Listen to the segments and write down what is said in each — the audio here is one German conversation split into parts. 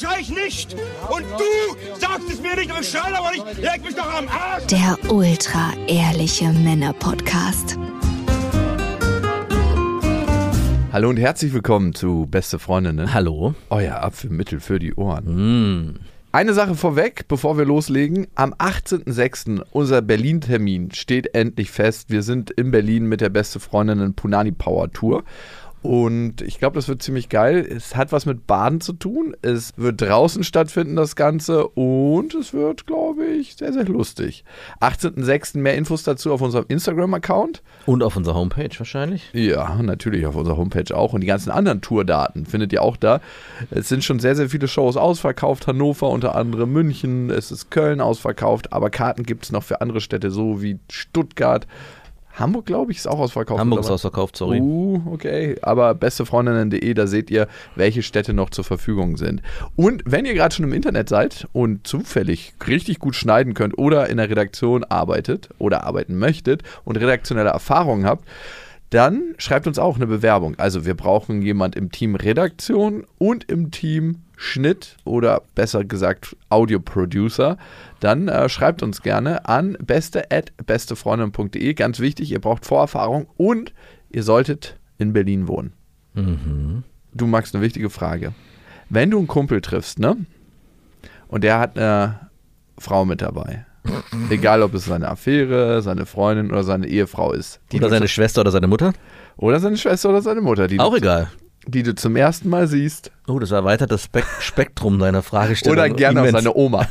schrei ich nicht? Und du sagst es mir nicht, aber ich schrei aber nicht. Leg mich doch am Arsch! Der ultra ehrliche Männer-Podcast. Hallo und herzlich willkommen zu Beste Freundinnen. Hallo. Euer Apfelmittel für die Ohren. Mm. Eine Sache vorweg, bevor wir loslegen. Am 18.06. unser Berlin-Termin steht endlich fest. Wir sind in Berlin mit der Beste Freundinnen Punani Power Tour. Und ich glaube, das wird ziemlich geil. Es hat was mit Baden zu tun. Es wird draußen stattfinden, das Ganze. Und es wird, glaube ich, sehr, sehr lustig. 18.06. mehr Infos dazu auf unserem Instagram-Account. Und auf unserer Homepage wahrscheinlich. Ja, natürlich auf unserer Homepage auch. Und die ganzen anderen Tourdaten findet ihr auch da. Es sind schon sehr, sehr viele Shows ausverkauft. Hannover unter anderem, München, es ist Köln ausverkauft. Aber Karten gibt es noch für andere Städte, so wie Stuttgart. Hamburg, glaube ich, ist auch ausverkauft. Hamburg ist ausverkauft, sorry. Uh, okay. Aber bestefreundinnen.de, da seht ihr, welche Städte noch zur Verfügung sind. Und wenn ihr gerade schon im Internet seid und zufällig richtig gut schneiden könnt oder in der Redaktion arbeitet oder arbeiten möchtet und redaktionelle Erfahrungen habt, dann schreibt uns auch eine Bewerbung. Also wir brauchen jemand im Team Redaktion und im Team Schnitt oder besser gesagt Audio-Producer. Dann äh, schreibt uns gerne an beste@bestefreundin.de. Ganz wichtig, ihr braucht Vorerfahrung und ihr solltet in Berlin wohnen. Mhm. Du magst eine wichtige Frage. Wenn du einen Kumpel triffst, ne? Und der hat eine Frau mit dabei. Egal, ob es seine Affäre, seine Freundin oder seine Ehefrau ist. Die Oder seine Schwester oder seine Mutter. oder seine Schwester oder seine Mutter, die, Auch egal. Die du zum ersten Mal siehst. Oh, das erweitert das Spek Spektrum deiner Fragestellung. Oder gerne auch immens. seine Oma.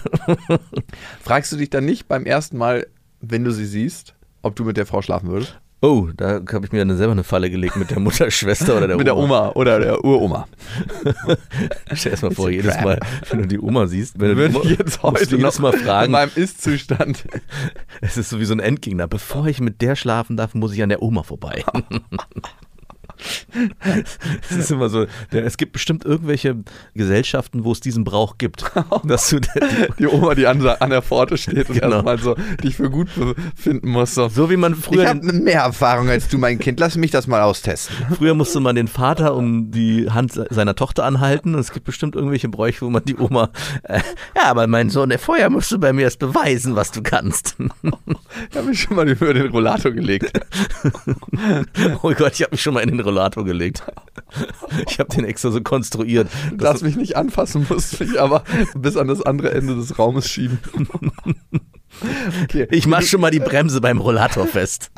Fragst du dich dann nicht beim ersten Mal, wenn du sie siehst, ob du mit der Frau schlafen würdest? Oh, da habe ich mir dann selber eine Falle gelegt mit der Mutter, Schwester oder der mit der Oma oder der Uroma. Stell dir mal vor, jedes. Mal, wenn du die Oma siehst, wenn du Würde die ich Oma, jetzt heute du noch Mal in fragen, meinem Ist-Zustand. es ist so wie so ein Endgegner. Bevor ich mit der schlafen darf, muss ich an der Oma vorbei. Es ist immer so, es gibt bestimmt irgendwelche Gesellschaften, wo es diesen Brauch gibt, dass du die, Oma, die an, an der Pforte steht und Genau. erstmal so dich für gut befinden muss. So. so wie man früher ich habe mehr Erfahrung als du, mein Kind. Lass mich das mal austesten. Früher musste man den Vater um die Hand se- seiner Tochter anhalten und es gibt bestimmt irgendwelche Bräuche, wo man die Oma, äh, ja, aber mein Sohn, der vorher musst du bei mir erst beweisen, was du kannst. Ich habe mich schon mal über den Rollator gelegt. oh Gott, ich habe mich schon mal in den Rollator gelegt. Ich habe den extra so konstruiert. Dass- mich nicht anfassen, musst mich aber bis an das andere Ende des Raumes schieben. Okay, ich mach schon mal die Bremse beim Rollator fest.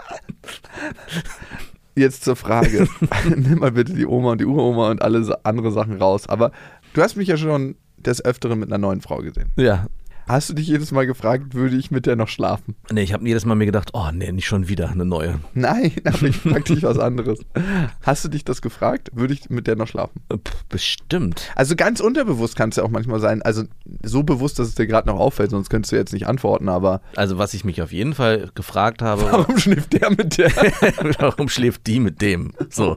jetzt zur Frage. Nimm mal bitte die Oma und die Uroma und alle andere Sachen raus. Aber du hast mich ja schon des Öfteren mit einer neuen Frau gesehen. Ja. Hast du dich jedes Mal gefragt, würde ich mit der noch schlafen? Nee, ich habe jedes Mal mir gedacht, oh nee, nicht schon wieder eine neue. Nein, aber ich frag dich was anderes. Hast du dich das gefragt? Würde ich mit der noch schlafen? Äh, pff, Bestimmt. Also ganz unterbewusst kann es ja auch manchmal sein. Also so bewusst, dass es dir gerade noch auffällt, sonst könntest du jetzt nicht antworten, aber Also was ich mich auf jeden Fall gefragt habe, warum schläft der mit der? warum schläft die mit dem? So.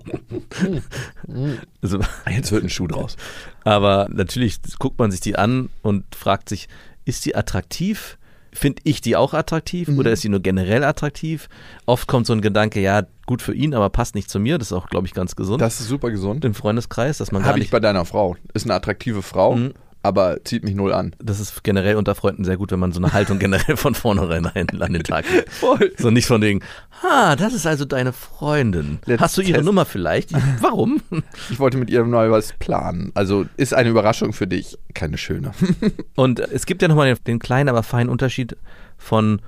Also, Jetzt wird ein Schuh draus. Aber natürlich guckt man sich die an und fragt sich, ist die attraktiv? Finde ich die auch attraktiv Mhm. oder ist sie nur generell attraktiv? Oft kommt so ein Gedanke, ja, gut für ihn, aber passt nicht zu mir. Das ist auch, glaube ich, ganz gesund Das ist super gesund. im Freundeskreis, dass man Habe ich bei deiner Frau. Ist eine attraktive Frau, Mhm. Aber zieht mich null an. Das ist generell unter Freunden sehr gut, wenn man so eine Haltung generell von vornherein an den Tag legt. Voll. So nicht von wegen, ah, das ist also deine Freundin. Let's Hast du ihre Nummer vielleicht? Ich, warum? Ich wollte mit ihr mal was planen. Also ist eine Überraschung für dich. Keine schöne. Und es gibt ja nochmal den, den kleinen, aber feinen Unterschied von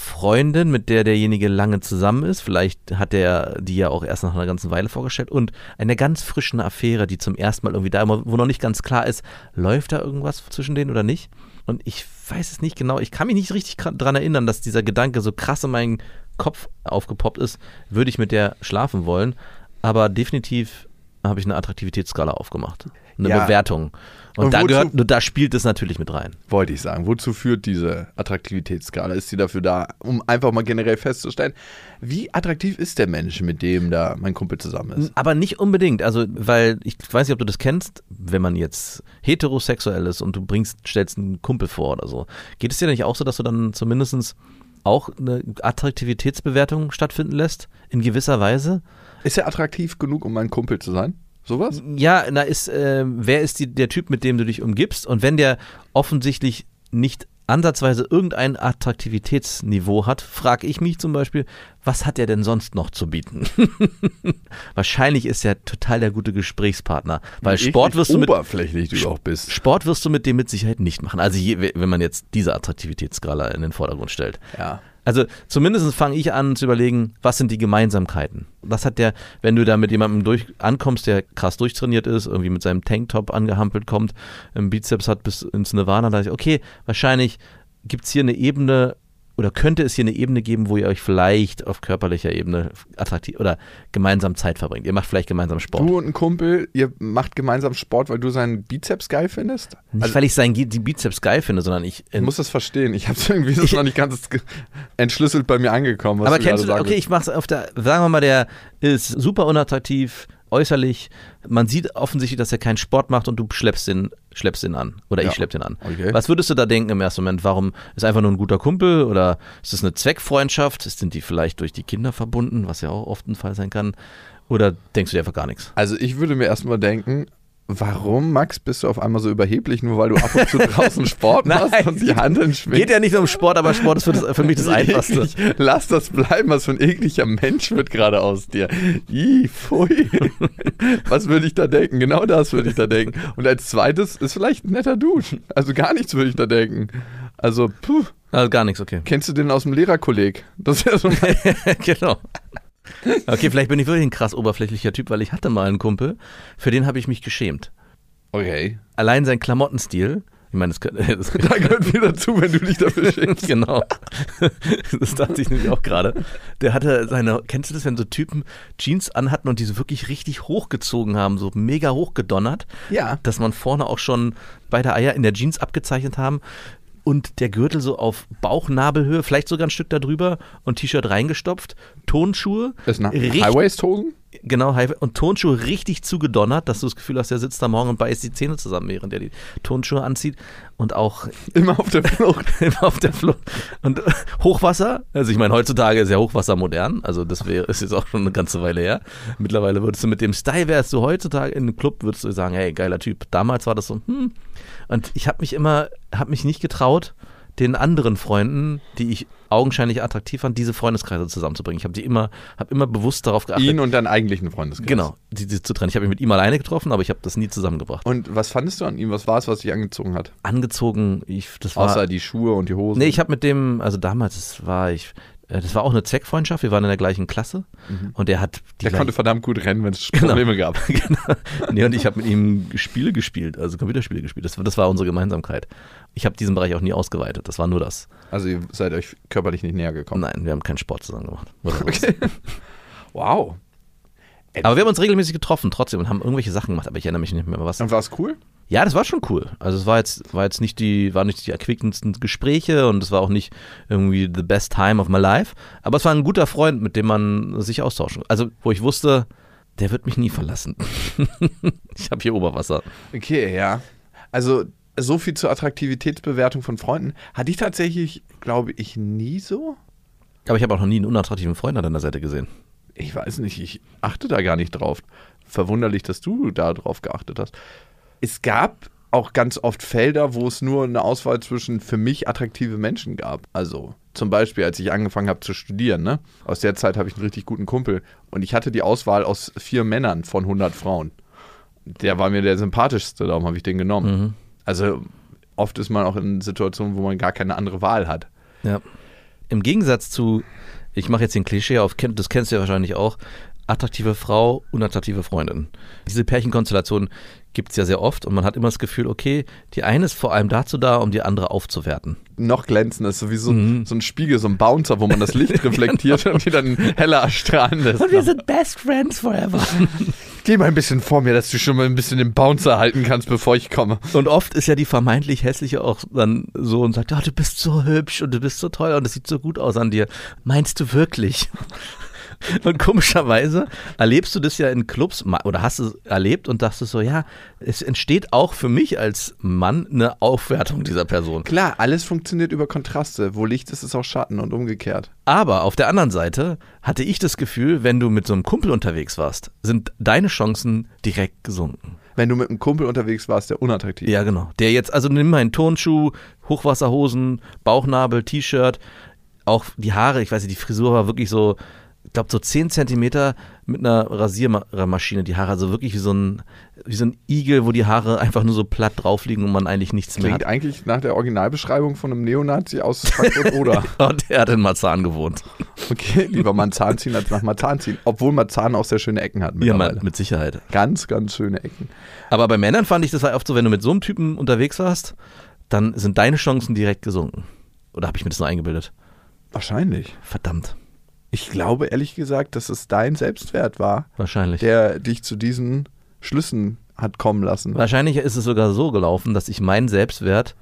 Freundin, mit der derjenige lange zusammen ist. Vielleicht hat er die ja auch erst nach einer ganzen Weile vorgestellt. Und eine ganz frischen Affäre, die zum ersten Mal irgendwie da immer, wo noch nicht ganz klar ist, läuft da irgendwas zwischen denen oder nicht. Und ich weiß es nicht genau. Ich kann mich nicht richtig dran erinnern, dass dieser Gedanke so krass in meinen Kopf aufgepoppt ist, würde ich mit der schlafen wollen. Aber definitiv habe ich eine Attraktivitätsskala aufgemacht. Eine Ja. Bewertung. Und, Und da gehört, da spielt es natürlich mit rein. Wollte ich sagen. Wozu führt diese Attraktivitätsskala? Ist sie dafür da, um einfach mal generell festzustellen, wie attraktiv ist der Mensch, mit dem da mein Kumpel zusammen ist? Aber nicht unbedingt. Also, weil ich weiß nicht, ob du das kennst, wenn man jetzt heterosexuell ist und du bringst, stellst einen Kumpel vor oder so. Geht es dir nicht auch so, dass du dann zumindest auch eine Attraktivitätsbewertung stattfinden lässt? In gewisser Weise? Ist er attraktiv genug, um mein Kumpel zu sein? Sowas? Ja, na ist, äh, wer ist die, der Typ, mit dem du dich umgibst? Und wenn der offensichtlich nicht ansatzweise irgendein Attraktivitätsniveau hat, frage ich mich zum Beispiel, was hat er denn sonst noch zu bieten? Wahrscheinlich ist er total der gute Gesprächspartner, weil Sport Wie wirst du mit oberflächlich du auch bist. Sport wirst du mit dem mit Sicherheit nicht machen. Also je, wenn man jetzt diese Attraktivitätsskala in den Vordergrund stellt. Ja. Also zumindest fange ich an zu überlegen, was sind die Gemeinsamkeiten? Was hat der, wenn du da mit jemandem durch, ankommst, der krass durchtrainiert ist, irgendwie mit seinem Tanktop angehampelt kommt, einen Bizeps hat bis ins Nirvana, da ich, okay, wahrscheinlich gibt es hier eine Ebene oder könnte es hier eine Ebene geben, wo ihr euch vielleicht auf körperlicher Ebene attraktiv oder gemeinsam Zeit verbringt. Ihr macht vielleicht gemeinsam Sport. Du und ein Kumpel, ihr macht gemeinsam Sport, weil du seinen Bizeps geil findest? Nicht, Also, weil ich seinen, die Bizeps geil finde, sondern ich. ich muss das verstehen. Ich habe es irgendwie ist noch nicht ganz entschlüsselt bei mir angekommen. Aber du kennst du, okay, ich mach's auf der, sagen wir mal, der ist super unattraktiv, äußerlich. Man sieht offensichtlich, dass er keinen Sport macht und du schleppst den, schleppst den an. Oder Ja. ich schlepp den an. Okay. Was würdest du da denken im ersten Moment? Warum ist er einfach nur ein guter Kumpel oder ist es eine Zweckfreundschaft? Sind die vielleicht durch die Kinder verbunden, was ja auch oft ein Fall sein kann? Oder denkst du dir einfach gar nichts? Also ich würde mir erstmal denken, warum, Max, bist du auf einmal so überheblich, nur weil du ab und zu draußen Sport machst Nein. und die Handeln schwingst? Geht ja nicht um Sport, aber Sport ist für, das, für mich das Einfachste. Lass das bleiben, was für ein ekliger Mensch wird gerade aus dir. Ih, pfui. Was würde ich da denken? Genau das würde ich da denken. Und als zweites ist vielleicht ein netter Dude. Also gar nichts würde ich da denken. Also, puh, Also gar nichts, okay. kennst du den aus dem Lehrerkolleg? Das wäre so mein genau. Okay, vielleicht bin ich wirklich ein krass oberflächlicher Typ, weil ich hatte mal einen Kumpel, für den habe ich mich geschämt. Okay. Allein sein Klamottenstil, ich meine, das, das Da gehört viel dazu, wenn du dich dafür schämst. genau. Das dachte ich nämlich auch gerade. Der hatte seine, kennst du das, wenn so Typen Jeans anhatten und diese wirklich richtig hochgezogen haben, so mega hochgedonnert, Ja. dass man vorne auch schon beide Eier in der Jeans abgezeichnet haben und der Gürtel so auf Bauchnabelhöhe, vielleicht sogar ein Stück darüber und T-Shirt reingestopft, Tonschuhe, Ist nach richtig- Highwaist-Hosen? Genau, und Tonschuhe richtig zugedonnert, dass du das Gefühl hast, der sitzt da morgen und beißt die Zähne zusammen, während er die Tonschuhe anzieht. Und auch Immer auf der Flucht. immer auf der Flucht. Und Hochwasser, also ich meine, heutzutage ist ja Hochwasser modern, also das wäre, ist jetzt auch schon eine ganze Weile her. Mittlerweile würdest du mit dem Style, wärst du heutzutage in einem Club, würdest du sagen, hey, geiler Typ. Damals war das so, hm. Und ich habe mich immer, habe mich nicht getraut, den anderen Freunden, die ich augenscheinlich attraktiv fand, diese Freundeskreise zusammenzubringen. Ich habe die immer, habe immer bewusst darauf geachtet. Ihn und deinen eigentlichen Freundeskreis. Genau, die, die zu trennen. Ich habe mich mit ihm alleine getroffen, aber ich habe das nie zusammengebracht. Und was fandest du an ihm? Was war es, was dich angezogen hat? Angezogen, ich, das war. Außer die Schuhe und die Hosen. nee, ich habe mit dem, also damals das war ich, das war auch eine Zweckfreundschaft. Wir waren in der gleichen Klasse und der hat die der gleich- konnte verdammt gut rennen, wenn es Genau. Probleme gab. genau. Nee, und ich habe mit ihm Spiele gespielt, also Computerspiele gespielt. Das, das war unsere Gemeinsamkeit. Ich habe diesen Bereich auch nie ausgeweitet. Das war nur das. Also ihr seid euch körperlich nicht näher gekommen. Nein, wir haben keinen Sport zusammen gemacht. Okay. Wow. Aber wir haben uns regelmäßig getroffen trotzdem und haben irgendwelche Sachen gemacht, aber ich erinnere mich nicht mehr was. Und war es cool? Ja, das war schon cool. Also es war jetzt, war jetzt nicht die, waren nicht die erquickendsten Gespräche und es war auch nicht irgendwie the best time of my life. Aber es war ein guter Freund, mit dem man sich austauschen. Also, wo ich wusste, der wird mich nie verlassen. ich habe hier Oberwasser. Okay, ja. Also so viel zur Attraktivitätsbewertung von Freunden. Hatte ich tatsächlich, glaube ich, nie so. Aber ich habe auch noch nie einen unattraktiven Freund an deiner Seite gesehen. Ich weiß nicht, ich achte da gar nicht drauf. Verwunderlich, dass du da drauf geachtet hast. Es gab auch ganz oft Felder, wo es nur eine Auswahl zwischen für mich attraktive Menschen gab. Also zum Beispiel, als ich angefangen habe zu studieren, ne? aus der Zeit habe ich einen richtig guten Kumpel und ich hatte die Auswahl aus vier Männern von 100 Frauen. Der war mir der sympathischste, darum habe ich den genommen. Mhm. Also oft ist man auch in Situationen, wo man gar keine andere Wahl hat. Ja. Im Gegensatz zu, ich mache jetzt den Klischee auf, das kennst du ja wahrscheinlich auch, attraktive Frau, unattraktive Freundin. Diese Pärchenkonstellation gibt es ja sehr oft und man hat immer das Gefühl, okay, die eine ist vor allem dazu da, um die andere aufzuwerten. Noch glänzend ist sowieso Mhm. so ein Spiegel, so ein Bouncer, wo man das Licht reflektiert und die dann heller erstrahlen lässt. sind best friends forever. Geh mal ein bisschen vor mir, dass du schon mal ein bisschen den Bouncer halten kannst, bevor ich komme. Und oft ist ja die vermeintlich hässliche auch dann so und sagt, ah, du bist so hübsch und du bist so toll und es sieht so gut aus an dir. Meinst du wirklich? Und komischerweise erlebst du das ja in Clubs oder hast es erlebt und dachtest so, ja, es entsteht auch für mich als Mann eine Aufwertung dieser Person. Klar, alles funktioniert über Kontraste. Wo Licht ist, ist auch Schatten und umgekehrt. Aber auf der anderen Seite hatte ich das Gefühl, wenn du mit so einem Kumpel unterwegs warst, sind deine Chancen direkt gesunken. Wenn du mit einem Kumpel unterwegs warst, der unattraktiv Ja, genau. Der jetzt, also nimm mal einen Turnschuh, Hochwasserhosen, Bauchnabel, T-Shirt, auch die Haare, ich weiß nicht, die Frisur war wirklich so, glaube so 10 Zentimeter mit einer Rasiermaschine, die Haare, also wirklich wie so ein, wie so ein Igel, wo die Haare einfach nur so platt drauf liegen und man eigentlich nichts mehr Klingt hat. eigentlich nach der Originalbeschreibung von einem Neonazi aus Frankfurt oder. Und er hat in Marzahn gewohnt. Okay, lieber mal einen Zahn ziehen als nach Marzahn ziehen. Obwohl Marzahn auch sehr schöne Ecken hat Ja, mit Sicherheit. Ganz, ganz schöne Ecken. Aber bei Männern fand ich das war oft so, wenn du mit so einem Typen unterwegs warst, dann sind deine Chancen direkt gesunken. Oder habe ich mir das nur eingebildet? Wahrscheinlich. Verdammt, Ich glaube ehrlich gesagt, dass es dein Selbstwert war, wahrscheinlich. der dich zu diesen Schlüssen hat kommen lassen. Wahrscheinlich ist es sogar so gelaufen, dass ich meinen Selbstwert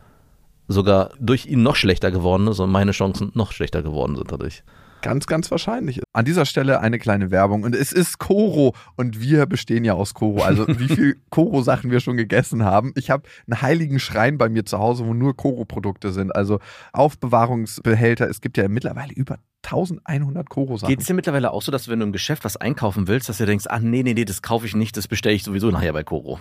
sogar durch ihn noch schlechter geworden ist und meine Chancen noch schlechter geworden sind dadurch. Ganz, ganz wahrscheinlich. An dieser Stelle eine kleine Werbung. Und es ist Koro. Und wir bestehen ja aus Koro. Also wie viel Koro-Sachen wir schon gegessen haben. Ich habe einen heiligen Schrein bei mir zu Hause, wo nur Koro-Produkte sind. Also Aufbewahrungsbehälter. Es gibt ja mittlerweile über 1100 Koro-Sachen. Geht es dir mittlerweile auch so, dass wenn du im Geschäft was einkaufen willst, dass du denkst, ach nee, nee, nee, das kaufe ich nicht, das bestelle ich sowieso nachher bei Koro.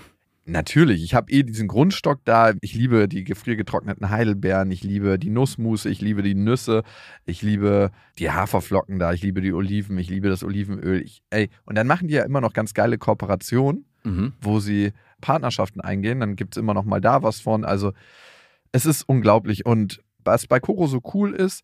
Natürlich, ich habe eh diesen Grundstock da. Ich liebe die gefriergetrockneten Heidelbeeren, ich liebe die Nussmusse, ich liebe die Nüsse, ich liebe die Haferflocken da, ich liebe die Oliven, ich liebe das Olivenöl. Ich, ey, und dann machen die ja immer noch ganz geile Kooperationen, Mhm. wo sie Partnerschaften eingehen. Dann gibt es immer noch mal da was von. Also es ist unglaublich. Und was bei Koro so cool ist,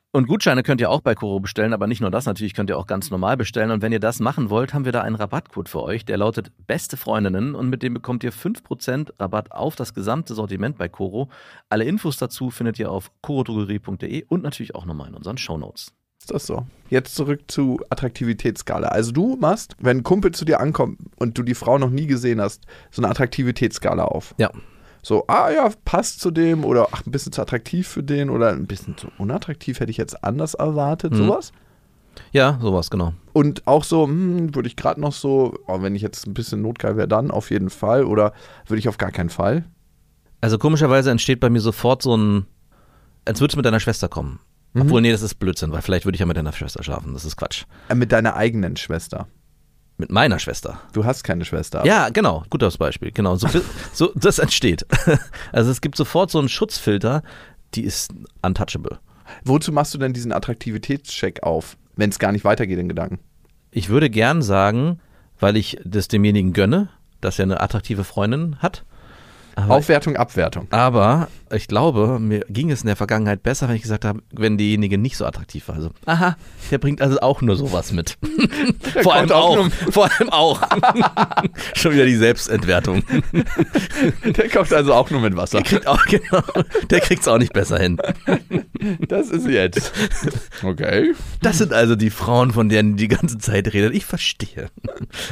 Und Gutscheine könnt ihr auch bei Koro bestellen, aber nicht nur das, natürlich könnt ihr auch ganz normal bestellen. Und wenn ihr das machen wollt, haben wir da einen Rabattcode für euch, der lautet Beste Freundinnen und mit dem bekommt ihr 5% Rabatt auf das gesamte Sortiment bei Koro. Alle Infos dazu findet ihr auf korodrogerie.de und natürlich auch nochmal in unseren Shownotes. Ist das so? Jetzt zurück zu Attraktivitätsskala. Also du machst, wenn ein Kumpel zu dir ankommt und du die Frau noch nie gesehen hast, so eine Attraktivitätsskala auf. Ja. So, ah ja, passt zu dem oder ach, ein bisschen zu attraktiv für den oder ein bisschen zu unattraktiv, hätte ich jetzt anders erwartet, Mhm. sowas. Ja, sowas, genau. Und auch so, hm, würde ich gerade noch so, oh, wenn ich jetzt ein bisschen notgeil wäre, dann auf jeden Fall oder würde ich auf gar keinen Fall. Also komischerweise entsteht bei mir sofort so ein, als würdest du mit deiner Schwester kommen. Mhm. Obwohl, nee, das ist Blödsinn, weil vielleicht würde ich ja mit deiner Schwester schlafen. Das ist Quatsch. Äh, mit deiner eigenen Schwester. Mit meiner Schwester. Du hast keine Schwester. Ja, genau, gutes Beispiel. Genau, so, so das entsteht. Also es gibt sofort so einen Schutzfilter, die ist untouchable. Wozu machst du denn diesen Attraktivitätscheck auf, wenn es gar nicht weitergeht in Gedanken? Ich würde gern sagen, weil ich das demjenigen gönne, dass er eine attraktive Freundin hat. Aber, Aufwertung, Abwertung. aber ich glaube, mir ging es in der Vergangenheit besser, wenn ich gesagt habe, wenn diejenige nicht so attraktiv war. Also, aha, der bringt also auch nur sowas mit. vor, allem kommt auch nur- vor allem auch. Schon wieder die Selbstentwertung. Der kocht also auch nur mit Wasser. Der kriegt auch, genau, der kriegt's auch nicht besser hin. Das ist jetzt. Okay. Das sind also die Frauen, von denen die ganze Zeit redet. Ich verstehe.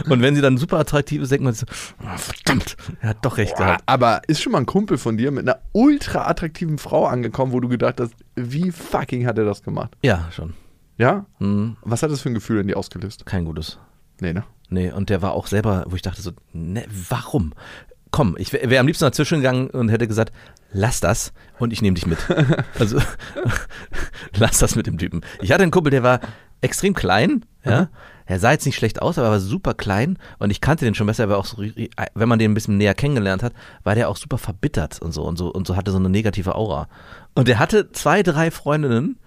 Und wenn sie dann super attraktiv ist, denkt man so, oh, verdammt, er hat doch recht gehabt. Aber ist schon mal ein Kumpel von dir mit einer ultra ultra attraktiven Frau angekommen, wo du gedacht hast, wie fucking hat er das gemacht? Ja, schon. Ja? Hm, Was hat das für ein Gefühl in dir ausgelöst? kein gutes. Nee, ne? Nee, und der war auch selber, wo ich dachte so, ne, warum? Komm, ich wäre wär am liebsten dazwischen gegangen und hätte gesagt, lass das und ich nehme dich mit. Also, lass das mit dem Typen. Ich hatte einen Kumpel, der war extrem klein, ja. Er sah jetzt nicht schlecht aus, aber er war super klein und ich kannte den schon besser, er war auch so, wenn man den ein bisschen näher kennengelernt hat, war der auch super verbittert und so und so und so hatte so eine negative Aura. Und er hatte zwei, drei Freundinnen,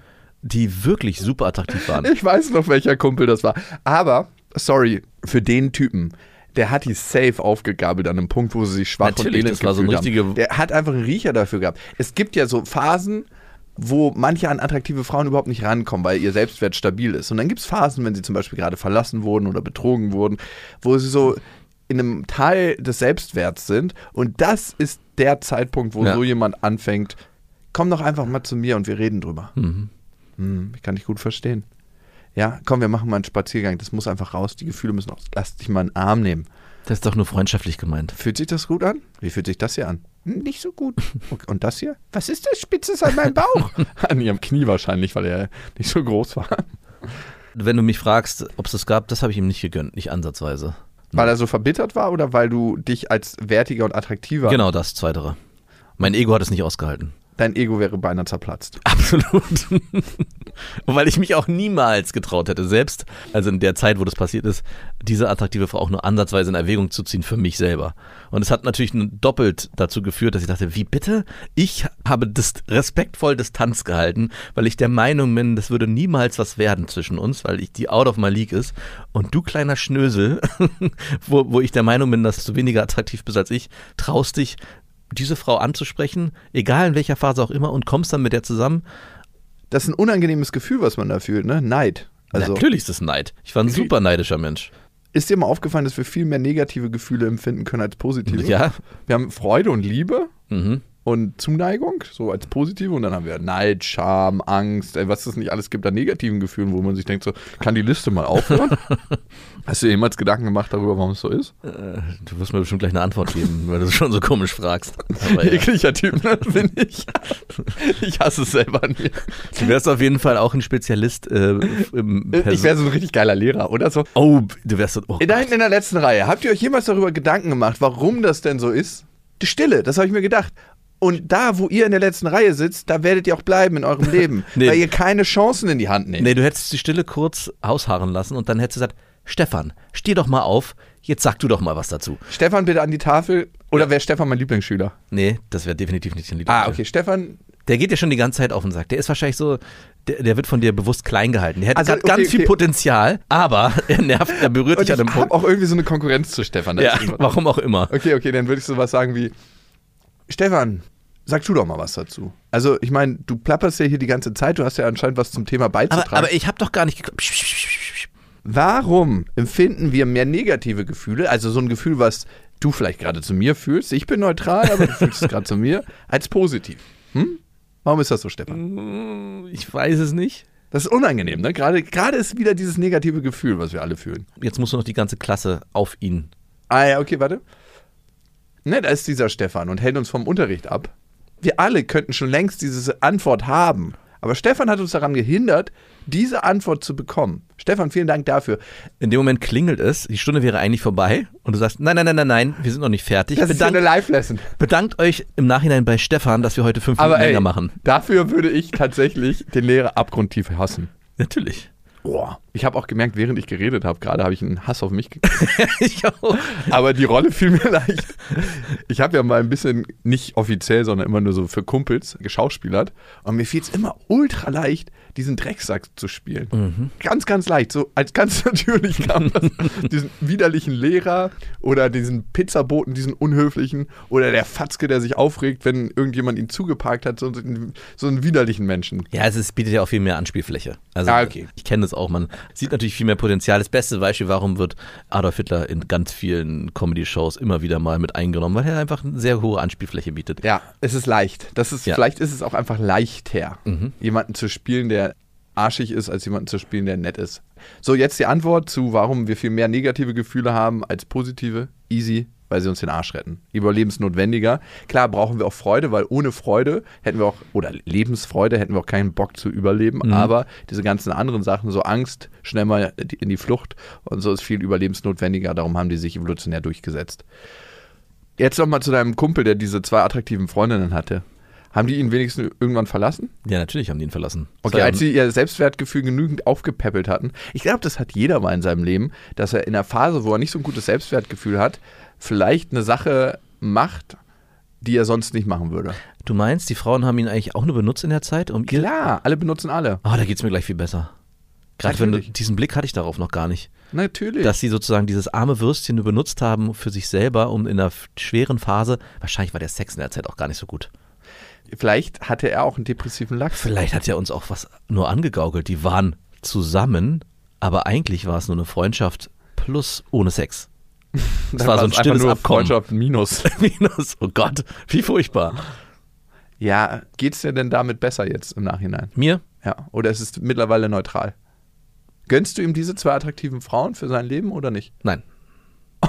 die wirklich super attraktiv waren. Ich weiß noch, welcher Kumpel das war. Aber, sorry, für den Typen, der hat die safe aufgegabelt an einem Punkt, wo sie sich schwach und Natürlich, elend das war so ein gefühlt richtige- haben. Der hat einfach einen Riecher dafür gehabt. Es gibt ja so Phasen, wo manche an attraktive Frauen überhaupt nicht rankommen, weil ihr Selbstwert stabil ist. Und dann gibt es Phasen, wenn sie zum Beispiel gerade verlassen wurden oder betrogen wurden, wo sie so in einem Teil des Selbstwerts sind. Und das ist der Zeitpunkt, wo Ja. so jemand anfängt, komm doch einfach mal zu mir und wir reden drüber. Mhm. Hm, ich kann dich gut verstehen. Ja, komm, wir machen mal einen Spaziergang. Das muss einfach raus. Die Gefühle müssen raus. Lass dich mal in den Arm nehmen. Das ist doch nur freundschaftlich gemeint. Fühlt sich das gut an? Wie fühlt sich das hier an? Hm, Nicht so gut. Okay, Und das hier? Was ist das? Spitzes an meinem Bauch? an ihrem Knie wahrscheinlich, weil er nicht so groß war. Wenn du mich fragst, ob es das gab, das habe ich ihm nicht gegönnt, nicht ansatzweise. Weil er so verbittert war oder weil du dich als wertiger und attraktiver. Genau das, zweitere. Mein Ego hat es nicht ausgehalten. Dein Ego wäre beinahe zerplatzt. Absolut. Weil ich mich auch niemals getraut hätte, selbst, also in der Zeit, wo das passiert ist, diese attraktive Frau auch nur ansatzweise in Erwägung zu ziehen für mich selber. Und es hat natürlich doppelt dazu geführt, dass ich dachte, wie bitte? Ich habe dis respektvoll Distanz gehalten, weil ich der Meinung bin, das würde niemals was werden zwischen uns, weil ich die out of my league ist. Und du kleiner Schnösel, wo, wo ich der Meinung bin, dass du weniger attraktiv bist als ich, traust dich, diese Frau anzusprechen, egal in welcher Phase auch immer, und kommst dann mit der zusammen. Das ist ein unangenehmes Gefühl, was man da fühlt, ne? Neid. Also, Natürlich ist es Neid. Ich war ein super neidischer Mensch. ist dir mal aufgefallen, dass wir viel mehr negative Gefühle empfinden können als positive? Ja. Wir haben Freude und Liebe Mhm. Und Zuneigung, so als positive. Und dann haben wir Neid, Scham, Angst, ey, was es nicht alles gibt an negativen Gefühlen, wo man sich denkt, so, kann die Liste mal aufhören? Hast du dir jemals Gedanken gemacht darüber, warum es so ist? Du wirst mir bestimmt gleich eine Antwort geben, weil du es schon so komisch fragst. Aber ja. Ekliger Typ, ne? bin ich. Ich hasse es selber an mir. Du wärst auf jeden Fall auch ein Spezialist äh, im Ich wäre so ein richtig geiler Lehrer, oder so? Oh, du wärst so. Oh, Da hinten in der letzten Reihe, habt ihr euch jemals darüber Gedanken gemacht, warum das denn so ist? Die Stille, das habe ich mir gedacht. Und da, wo ihr in der letzten Reihe sitzt, da werdet ihr auch bleiben in eurem Leben, Nee. weil ihr keine Chancen in die Hand nehmt. nee, du hättest die Stille kurz ausharren lassen und dann hättest du gesagt, Stefan, steh doch mal auf, jetzt sag du doch mal was dazu. Stefan bitte an die Tafel. Oder wäre Stefan mein Lieblingsschüler? Nee, das wäre definitiv nicht dein Lied. Ah, okay. Stefan, Der geht ja schon die ganze Zeit auf den Sack. Der ist wahrscheinlich so, der, der wird von dir bewusst klein gehalten. Der hat Also, okay, ganz viel okay. Potenzial, aber er nervt, er berührt dich ich an habe Punkt. auch irgendwie so eine Konkurrenz zu Stefan. Ja, warum auch immer. Okay, okay, dann würde ich sowas sagen wie, Stefan, sag du doch mal was dazu. Also, ich meine, du plapperst ja hier die ganze Zeit, du hast ja anscheinend was zum Thema beizutragen. Aber, aber ich habe doch gar nicht geguckt. Warum empfinden wir mehr negative Gefühle, also so ein Gefühl, was du vielleicht gerade zu mir fühlst, ich bin neutral, aber du fühlst es gerade zu mir, als positiv? Hm? Warum ist das so, Stefan? Ich weiß es nicht. Das ist unangenehm, ne? Gerade, gerade ist wieder dieses negative Gefühl, was wir alle fühlen. Jetzt muss nur noch die ganze Klasse auf ihn. Ah ja, okay, warte. Ne, da ist dieser Stefan und hält uns vom Unterricht ab. Wir alle könnten schon längst diese Antwort haben. Aber Stefan hat uns daran gehindert, diese Antwort zu bekommen. Stefan, vielen Dank dafür. In dem Moment klingelt es, die Stunde wäre eigentlich vorbei und du sagst, nein, nein, nein, nein, nein, wir sind noch nicht fertig. Das ist ja eine Bedankt, Live-Lesson. bedankt euch im Nachhinein bei Stefan, dass wir heute fünf Aber Minuten ey, länger machen. dafür würde ich tatsächlich den Lehrer abgrundtief hassen. Natürlich. Boah. Ich habe auch gemerkt, während ich geredet habe, gerade habe ich einen Hass auf mich gekriegt. ich auch. Aber die Rolle fiel mir leicht. Ich habe ja mal ein bisschen, nicht offiziell, sondern immer nur so für Kumpels geschauspielert. Und mir fiel es immer ultra leicht, diesen Drecksack zu spielen. Ganz, ganz leicht. So als ganz natürlich kam das. diesen widerlichen Lehrer oder diesen Pizzaboten, diesen unhöflichen oder der Fatzke, der sich aufregt, wenn irgendjemand ihn zugeparkt hat. So, einen- so einen widerlichen Menschen. Ja, es ist, bietet ja auch viel mehr Anspielfläche. Also Ah, okay. ich kenne das auch, man sieht natürlich viel mehr Potenzial. Das beste Beispiel, warum wird Adolf Hitler in ganz vielen Comedy-Shows immer wieder mal mit eingenommen, weil er einfach eine sehr hohe Anspielfläche bietet. Ja, es ist leicht. Das ist, Ja. Vielleicht ist es auch einfach leichter, jemanden zu spielen, der arschig ist, als jemanden zu spielen, der nett ist. So, jetzt die Antwort zu, warum wir viel mehr negative Gefühle haben als positive. Easy. weil sie uns den Arsch retten. Überlebensnotwendiger. Klar brauchen wir auch Freude, weil ohne Freude hätten wir auch, oder Lebensfreude hätten wir auch keinen Bock zu überleben. Mhm. Aber diese ganzen anderen Sachen, so Angst, schnell mal in die Flucht und so ist viel überlebensnotwendiger. Darum haben die sich evolutionär durchgesetzt. Jetzt noch mal zu deinem Kumpel, der diese zwei attraktiven Freundinnen hatte. Haben die ihn wenigstens irgendwann verlassen? Ja, natürlich haben die ihn verlassen. Okay, als sie ihr Selbstwertgefühl genügend aufgepäppelt hatten. Ich glaube, das hat jeder mal in seinem Leben, dass er in der Phase, wo er nicht so ein gutes Selbstwertgefühl hat, vielleicht eine Sache macht, die er sonst nicht machen würde. du meinst, die Frauen haben ihn eigentlich auch nur benutzt in der Zeit? Um Klar, alle benutzen alle. Oh, da geht es mir gleich viel besser. Gerade wenn du, diesen Blick hatte ich darauf noch gar nicht. Natürlich. Dass sie sozusagen dieses arme Würstchen nur benutzt haben für sich selber, um in einer schweren Phase, wahrscheinlich war der Sex in der Zeit auch gar nicht so gut. Vielleicht hatte er auch einen depressiven Lachs. Vielleicht hat er uns auch was nur angegaukelt. Die waren zusammen, aber eigentlich war es nur eine Freundschaft plus ohne Sex. Das war so ein stilles Abkommen. Freundschaft minus. Minus, oh Gott, wie furchtbar. Ja, geht's dir denn damit besser jetzt im Nachhinein? Mir? Ja, oder ist es mittlerweile neutral? Gönnst du ihm diese zwei attraktiven Frauen für sein Leben oder nicht? Nein.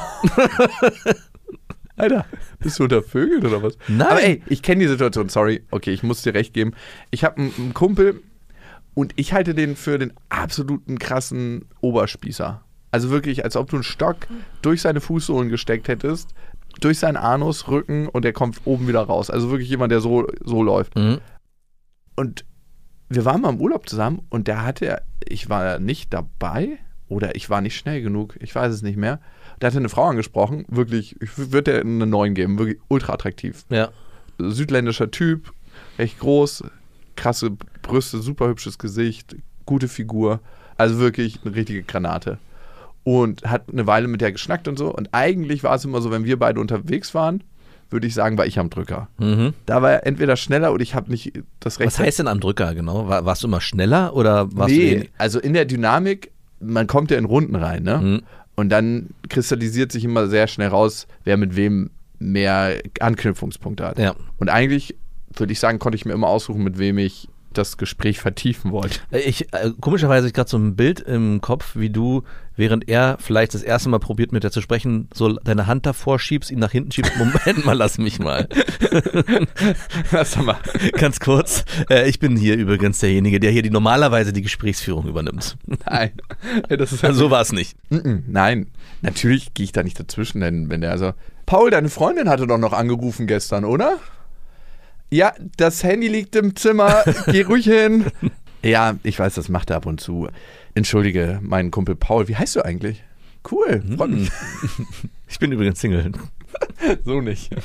Alter, bist du unter Vögeln oder was? Nein. Aber ey, ich kenne die Situation, sorry. Okay, ich muss dir recht geben. Ich habe einen, einen Kumpel und ich halte den für den absoluten krassen Oberspießer. Also wirklich, als ob du einen Stock durch seine Fußsohlen gesteckt hättest, durch seinen Anus, Rücken und der kommt oben wieder raus. Also wirklich jemand, der so, so läuft. Mhm. Und wir waren mal im Urlaub zusammen und der hatte, ich war nicht dabei oder ich war nicht schnell genug, ich weiß es nicht mehr. Der hatte eine Frau angesprochen, wirklich, ich würde der eine 9 geben, wirklich ultra attraktiv. Ja. Südländischer Typ, recht groß, krasse Brüste, super hübsches Gesicht, gute Figur, also wirklich eine richtige Granate. Und hat eine Weile mit der geschnackt und so. Und eigentlich war es immer so, wenn wir beide unterwegs waren, würde ich sagen, war ich am Drücker. Mhm. Da war er entweder schneller oder ich habe nicht das Recht. Was heißt denn am Drücker genau? War, warst du immer schneller oder warst nee, du also in der Dynamik, man kommt ja in Runden rein, ne? Mhm. Und dann kristallisiert sich immer sehr schnell raus, wer mit wem mehr Anknüpfungspunkte hat. Ja. Und eigentlich würde ich sagen, konnte ich mir immer aussuchen, mit wem ich das Gespräch vertiefen wollte. Ich, äh, komischerweise habe ich gerade so ein Bild im Kopf, wie du, während er vielleicht das erste Mal probiert, mit dir zu sprechen, so deine Hand davor schiebst, ihn nach hinten schiebst. Moment mal, lass mich mal. Lass mal. Ganz kurz. Äh, ich bin hier übrigens derjenige, der hier die normalerweise die Gesprächsführung übernimmt. Nein. Das ist Also so war es nicht. Nein, natürlich gehe ich da nicht dazwischen, denn wenn der also. Paul, deine Freundin hatte doch noch angerufen gestern, oder? Ja, das Handy liegt im Zimmer. Geh ruhig hin. Ja, ich weiß, das macht er ab und zu. Entschuldige, mein Kumpel Paul. Wie heißt du eigentlich? Cool, freut mich. Ich bin übrigens Single. So nicht.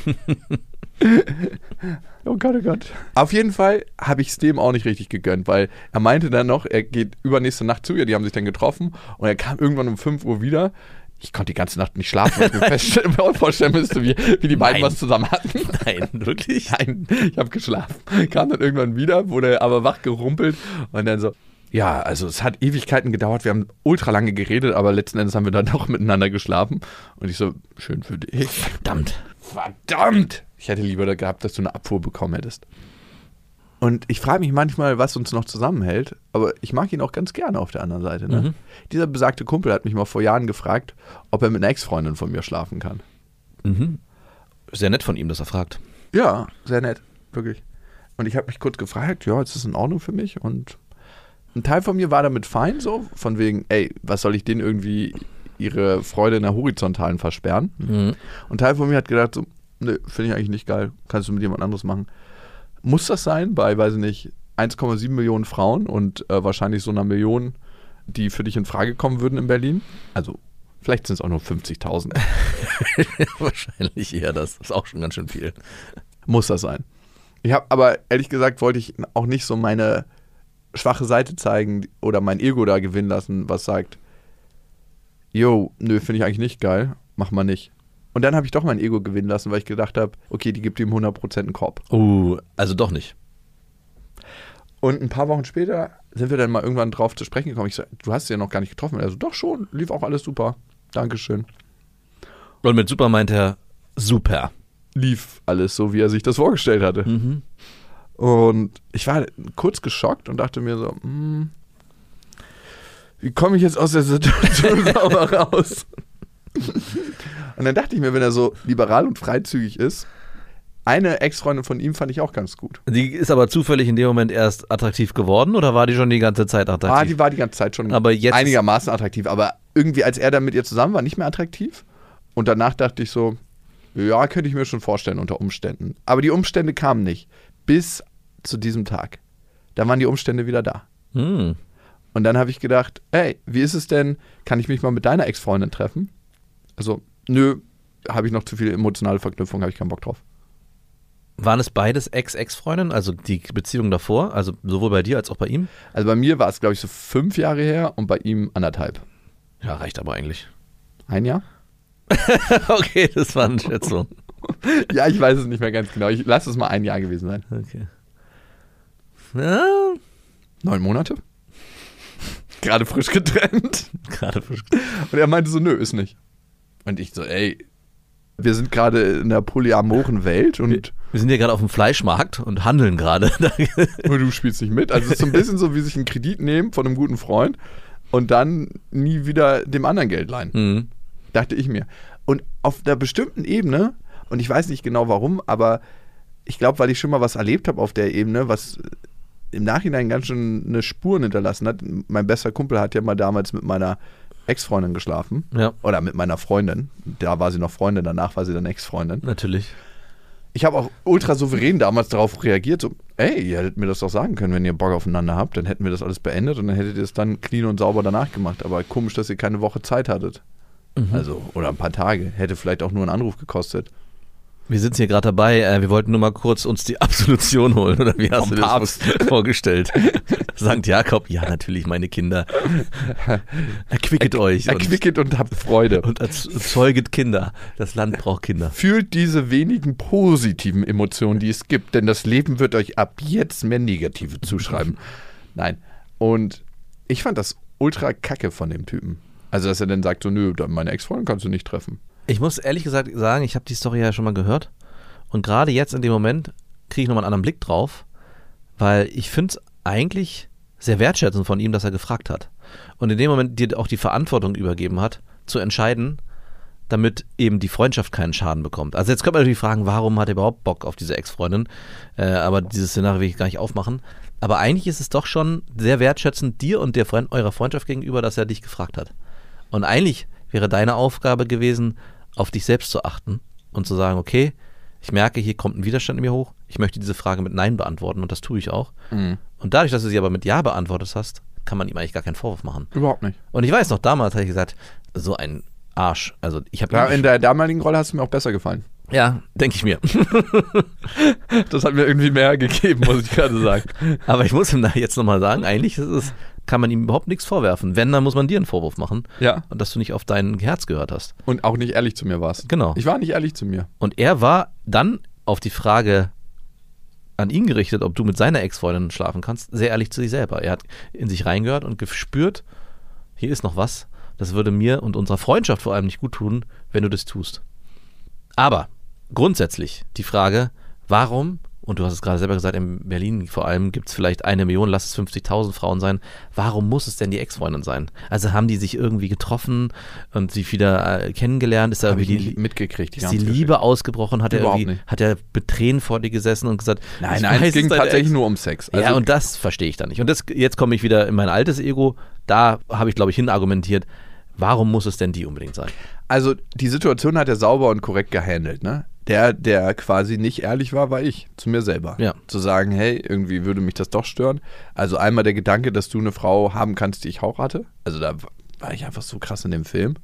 oh Gott, oh Gott. Auf jeden Fall habe ich es dem auch nicht richtig gegönnt, weil er meinte dann noch, er geht übernächste Nacht zu ihr, die haben sich dann getroffen und er kam irgendwann um 5 Uhr wieder. Ich konnte die ganze Nacht nicht schlafen, weil ich mir feststellen, vorstellen müsste, wie, wie die beiden Nein. was zusammen hatten. Nein, wirklich? Nein, ich habe geschlafen. Kam dann irgendwann wieder, wurde aber wach gerumpelt und dann so, ja, also es hat Ewigkeiten gedauert, wir haben ultra lange geredet, aber letzten Endes haben wir dann doch miteinander geschlafen. Und ich so, schön für dich. Verdammt. Verdammt! Ich hätte lieber gehabt, dass du eine Abfuhr bekommen hättest. Und ich frage mich manchmal, was uns noch zusammenhält, aber ich mag ihn auch ganz gerne auf der anderen Seite. Ne? Mhm. Dieser besagte Kumpel hat mich mal vor Jahren gefragt, ob er mit einer Ex-Freundin von mir schlafen kann. Mhm. Sehr nett von ihm, dass er fragt. Ja, sehr nett, wirklich. Und ich habe mich kurz gefragt, ja, ist das in Ordnung für mich? Und ein Teil von mir war damit fein, so, von wegen, ey, was soll ich denen irgendwie ihre Freude in der Horizontalen versperren? Mhm. Und ein Teil von mir hat gedacht, so, nö, finde ich eigentlich nicht geil, kannst du mit jemand anderes machen. Muss das sein bei, weiß ich nicht, 1,7 Millionen Frauen und äh, wahrscheinlich so einer Million, die für dich in Frage kommen würden in Berlin? Also, vielleicht sind es auch nur 50.000. Wahrscheinlich eher das. Ist auch schon ganz schön viel. Muss das sein. Ich habe aber ehrlich gesagt, wollte ich auch nicht so meine schwache Seite zeigen oder mein Ego da gewinnen lassen, was sagt, yo, nö, finde ich eigentlich nicht geil, mach mal nicht. Und dann habe ich doch mein Ego gewinnen lassen, weil ich gedacht habe, okay, die gibt ihm 100% einen Korb. Uh, also doch nicht. Und ein paar Wochen später sind wir dann mal irgendwann drauf zu sprechen gekommen. Ich so, du hast sie ja noch gar nicht getroffen. Also doch schon, lief auch alles super. Dankeschön. Und mit super meint er super. Lief alles so, wie er sich das vorgestellt hatte. Mhm. Und ich war kurz geschockt und dachte mir so, hm, wie komme ich jetzt aus der Situation sauber raus? Und dann dachte ich mir, wenn er so liberal und freizügig ist, eine Ex-Freundin von ihm fand ich auch ganz gut. Die ist aber zufällig in dem Moment erst attraktiv geworden oder war die schon die ganze Zeit attraktiv? Ah, die war die ganze Zeit schon Aber jetzt- einigermaßen attraktiv, aber irgendwie, als er dann mit ihr zusammen war, nicht mehr attraktiv. Und danach dachte ich so, ja, könnte ich mir schon vorstellen unter Umständen. Aber die Umstände kamen nicht. Bis zu diesem Tag. Da waren die Umstände wieder da. hm. Und dann habe ich gedacht, ey, wie ist es denn, kann ich mich mal mit deiner Ex-Freundin treffen? Also, nö, habe ich noch zu viel emotionale Verknüpfung, habe ich keinen Bock drauf. Waren es beides Ex-Ex-Freundinnen, also die Beziehung davor, also sowohl bei dir als auch bei ihm? Also bei mir war es, glaube ich, so fünf Jahre her und bei ihm anderthalb. Ja, reicht aber eigentlich. Ein Jahr? okay, das war eine Schätzung. Ja, ich weiß es nicht mehr ganz genau. Ich lasse es mal ein Jahr gewesen sein. Okay. Ja, Neun Monate? Gerade frisch getrennt. gerade frisch. Und er meinte so, nö, ist nicht. Und ich so, ey, wir sind gerade in der polyamoren Welt und, Wir sind hier gerade auf dem Fleischmarkt und handeln gerade. und du spielst nicht mit. Also es ist so ein bisschen so, wie sich einen Kredit nehmen von einem guten Freund und dann nie wieder dem anderen Geld leihen. mhm. dachte ich mir. Und auf einer bestimmten Ebene, und ich weiß nicht genau warum, aber ich glaube, weil ich schon mal was erlebt habe auf der Ebene, was im Nachhinein ganz schön eine Spuren hinterlassen hat. Mein bester Kumpel hat ja mal damals mit meiner Ex-Freundin geschlafen. Ja, Oder mit meiner Freundin. Da war sie noch Freundin, danach war sie dann Ex-Freundin. natürlich. Ich habe auch ultra souverän damals darauf reagiert, so, ey, ihr hättet mir das doch sagen können, wenn ihr Bock aufeinander habt, dann hätten wir das alles beendet und dann hättet ihr es dann clean und sauber danach gemacht. Aber komisch, dass ihr keine Woche Zeit hattet. Also, oder ein paar Tage. Hätte vielleicht auch nur einen Anruf gekostet. Wir sitzen hier gerade dabei. Äh, wir wollten nur mal kurz uns die Absolution holen, oder wie hast Vom du das Papst. vorgestellt? Sankt Jakob, ja, natürlich, meine Kinder. Erquicket euch. und- Erquicket und habt Freude. Und erzeuget Kinder. Das Land braucht Kinder. Fühlt diese wenigen positiven Emotionen, die es gibt, denn das Leben wird euch ab jetzt mehr negative zuschreiben. Nein. Und ich fand das ultra kacke von dem Typen. Also, dass er dann sagt, so, nö, meine Ex-Freundin kannst du nicht treffen. Ich muss ehrlich gesagt sagen, ich habe die Story ja schon mal gehört. Und gerade jetzt in dem Moment kriege ich nochmal einen anderen Blick drauf, weil ich finde es eigentlich sehr wertschätzend von ihm, dass er gefragt hat. Und in dem Moment dir auch die Verantwortung übergeben hat, zu entscheiden, damit eben die Freundschaft keinen Schaden bekommt. Also jetzt könnte man natürlich fragen, warum hat er überhaupt Bock auf diese Ex-Freundin? Äh, aber dieses Szenario will ich gar nicht aufmachen. Aber eigentlich ist es doch schon sehr wertschätzend dir und der Freund, eurer Freundschaft gegenüber, dass er dich gefragt hat. Und eigentlich wäre deine Aufgabe gewesen, auf dich selbst zu achten und zu sagen, okay, ich merke, hier kommt ein Widerstand in mir hoch. Ich möchte diese Frage mit Nein beantworten und das tue ich auch. Und dadurch, dass du sie aber mit Ja beantwortet hast, kann man ihm eigentlich gar keinen Vorwurf machen. Überhaupt nicht. Und ich weiß noch, damals habe ich gesagt, so ein Arsch. Also ich habe Ja, in der damaligen Rolle hast du mir auch besser gefallen. Ja, denke ich mir. Das hat mir irgendwie mehr gegeben, muss ich gerade sagen. Aber ich muss ihm da jetzt nochmal sagen, eigentlich es, kann man ihm überhaupt nichts vorwerfen. Wenn, dann muss man dir einen Vorwurf machen. Ja. Und dass du nicht auf dein Herz gehört hast. Und auch nicht ehrlich zu mir warst. Genau. Ich war nicht ehrlich zu mir. Und er war dann auf die Frage an ihn gerichtet, ob du mit seiner Ex-Freundin schlafen kannst, sehr ehrlich zu sich selber. Er hat in sich reingehört und gespürt, hier ist noch was. Das würde mir und unserer Freundschaft vor allem nicht gut tun, wenn du das tust. Aber grundsätzlich die Frage, warum, und du hast es gerade selber gesagt, in Berlin vor allem gibt es vielleicht eine Million, lass es 50.000 Frauen sein, warum muss es denn die Ex-Freundin sein? Also haben die sich irgendwie getroffen und sich wieder äh, kennengelernt? Ist da ich irgendwie nicht mitgekriegt. ist die Liebe ausgebrochen? Hat er Überhaupt irgendwie, nicht. hat er mit Tränen vor dir gesessen und gesagt, Nein, nein, es ging tatsächlich Ex- nur um Sex. Also, ja, und das verstehe ich dann nicht. Und das, jetzt komme ich wieder in mein altes Ego. Da habe ich, glaube ich, hinargumentiert, warum muss es denn die unbedingt sein? also die Situation hat er sauber und korrekt gehandelt, ne? Der, der quasi nicht ehrlich war, war ich zu mir selber. Ja. Zu sagen, hey, irgendwie würde mich das doch stören. Also einmal der Gedanke, dass du eine Frau haben kannst, die ich auch hatte. Also da war ich einfach so krass in dem Film.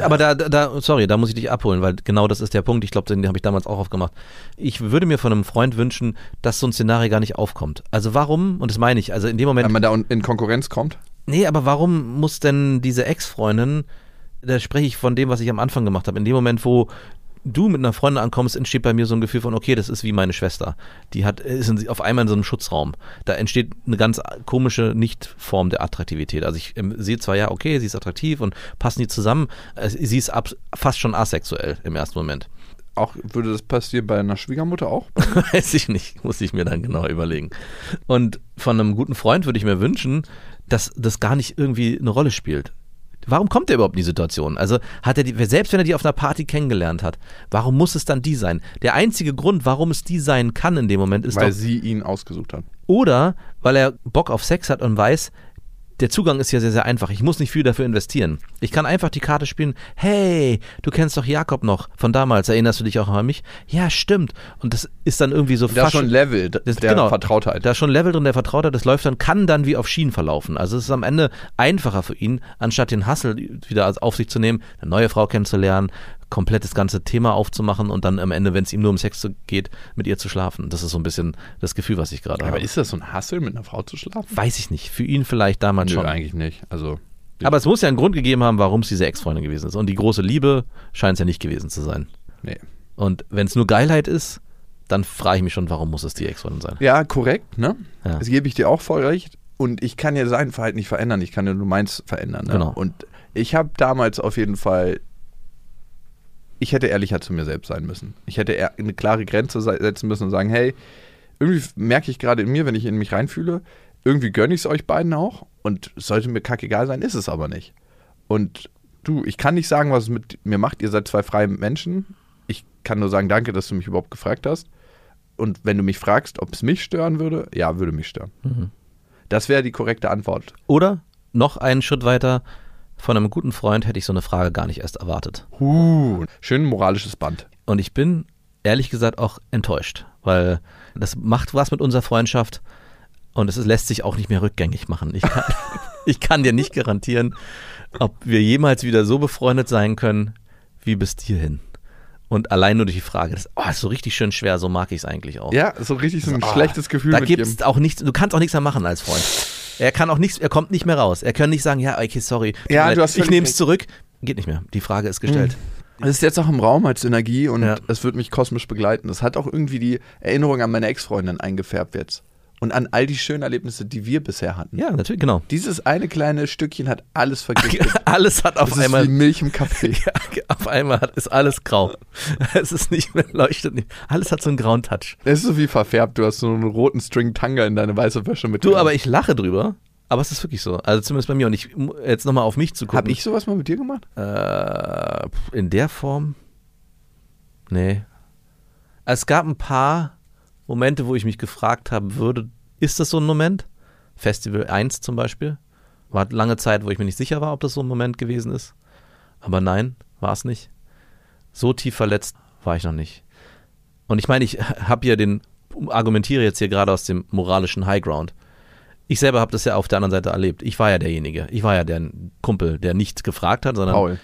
Aber da, da, sorry, da muss ich dich abholen, weil genau das ist der Punkt. Ich glaube, den habe ich damals auch aufgemacht. Ich würde mir von einem Freund wünschen, dass so ein Szenario gar nicht aufkommt. Also warum, und das meine ich, also in dem Moment, Wenn man da in Konkurrenz kommt. Nee, aber warum muss denn diese Ex-Freundin, da spreche ich von dem, was ich am Anfang gemacht habe, in dem Moment, wo du mit einer Freundin ankommst, entsteht bei mir so ein Gefühl von, okay, das ist wie meine Schwester. Die hat, ist auf einmal in so einem Schutzraum. Da entsteht eine ganz komische Nicht-Form der Attraktivität. Also ich ähm, sehe zwar, ja, okay, sie ist attraktiv und passen die zusammen, äh, sie ist ab, fast schon asexuell im ersten Moment. Auch würde das passieren bei einer Schwiegermutter auch? Weiß ich nicht, muss ich mir dann genau überlegen. Und von einem guten Freund würde ich mir wünschen, dass das gar nicht irgendwie eine Rolle spielt. Warum kommt er überhaupt in die Situation? Also hat er die, selbst wenn er die auf einer Party kennengelernt hat, warum muss es dann die sein? Der einzige Grund, warum es die sein kann in dem Moment, ist Weil doch, sie ihn ausgesucht hat. oder weil er Bock auf Sex hat und weiß, der Zugang ist ja sehr, sehr einfach. Ich muss nicht viel dafür investieren. Ich kann einfach die Karte spielen. Hey, du kennst doch Jakob noch von damals. Erinnerst du dich auch an mich? Ja, stimmt. Und das ist dann irgendwie so Da ist fast schon Level das- der genau. Vertrautheit. Da ist schon Level drin der Vertrautheit, das läuft dann, kann dann wie auf Schienen verlaufen. Also es ist am Ende einfacher für ihn, anstatt den Hassel wieder auf sich zu nehmen, eine neue Frau kennenzulernen, komplett das ganze Thema aufzumachen und dann am Ende, wenn es ihm nur um Sex geht, mit ihr zu schlafen. Das ist so ein bisschen das Gefühl, was ich gerade Aber habe. ist das so ein Hassel, mit einer Frau zu schlafen? Weiß ich nicht. Für ihn vielleicht damals Nö, schon. eigentlich nicht. Also, Aber es muss ja einen Grund gegeben haben, warum es diese Ex-Freundin gewesen ist. Und die große Liebe scheint es ja nicht gewesen zu sein. nee. Und wenn es nur Geilheit ist, dann frage ich mich schon, warum muss es die Ex-Freundin sein? Ja, korrekt, ne? Ja. Das gebe ich dir auch voll recht. Und ich kann ja sein Verhalten nicht verändern. Ich kann ja nur meins verändern. Ne? Genau. Und ich habe damals auf jeden Fall. Ich hätte ehrlicher zu mir selbst sein müssen. Ich hätte eher eine klare Grenze se- setzen müssen und sagen: Hey, irgendwie merke ich gerade in mir, wenn ich in mich reinfühle, irgendwie gönne ich es euch beiden auch. Und sollte mir kackegal sein, ist es aber nicht. Und du, ich kann nicht sagen, was es mit mir macht. Ihr seid zwei freie Menschen. Ich kann nur sagen, danke, dass du mich überhaupt gefragt hast. Und wenn du mich fragst, ob es mich stören würde, ja, würde mich stören. Mhm. Das wäre die korrekte Antwort. Oder noch einen Schritt weiter, von einem guten Freund hätte ich so eine Frage gar nicht erst erwartet. Uh, schön moralisches Band. Und ich bin ehrlich gesagt auch enttäuscht, weil das macht was mit unserer Freundschaft und es lässt sich auch nicht mehr rückgängig machen. Ich kann, ich kann dir nicht garantieren, ob wir jemals wieder so befreundet sein können wie bis hierhin. Und allein nur durch die Frage, das oh, ist so richtig schön schwer, so mag ich es eigentlich auch. Ja, so richtig so ein Ah, schlechtes Gefühl Da gibt es auch nichts, du kannst auch nichts mehr machen als Freund. Er kann auch nichts, er kommt nicht mehr raus. Er kann nicht sagen, ja, okay, sorry. Ja, du hast ich nehme es zurück. Geht nicht mehr. Die Frage ist gestellt. Es ist jetzt auch im Raum als Energie und Ja. es wird mich kosmisch begleiten. Das hat auch irgendwie die Erinnerung an meine Ex-Freundin eingefärbt jetzt. Und an all die schönen Erlebnisse, die wir bisher hatten. Ja, natürlich, genau. Dieses eine kleine Stückchen hat alles vergiftet. Alles hat auf Das ist einmal wie Milch im Kaffee. Ja, auf einmal hat, ist alles grau. Es ist nicht mehr, leuchtet nicht. Alles hat so einen grauen Touch. Es ist so wie verfärbt. Du hast so einen roten String Tanga in deine weiße Wäsche mit. Du, aber ich lache drüber. Aber es ist wirklich so. Also zumindest bei mir. Und ich jetzt nochmal auf mich zu gucken. Hab ich sowas mal mit dir gemacht? Äh, in der Form? Nee. Es gab ein paar Momente, wo ich mich gefragt habe, würde, ist das so ein Moment? Festival 1 zum Beispiel. War lange Zeit, wo ich mir nicht sicher war, ob das so ein Moment gewesen ist. Aber nein, war es nicht. So tief verletzt war ich noch nicht. Und ich meine, ich habe hier den, argumentiere jetzt hier gerade aus dem moralischen Highground. Ich selber habe das ja auf der anderen Seite erlebt. Ich war ja derjenige. Ich war ja der Kumpel, der nichts gefragt hat, sondern Paul.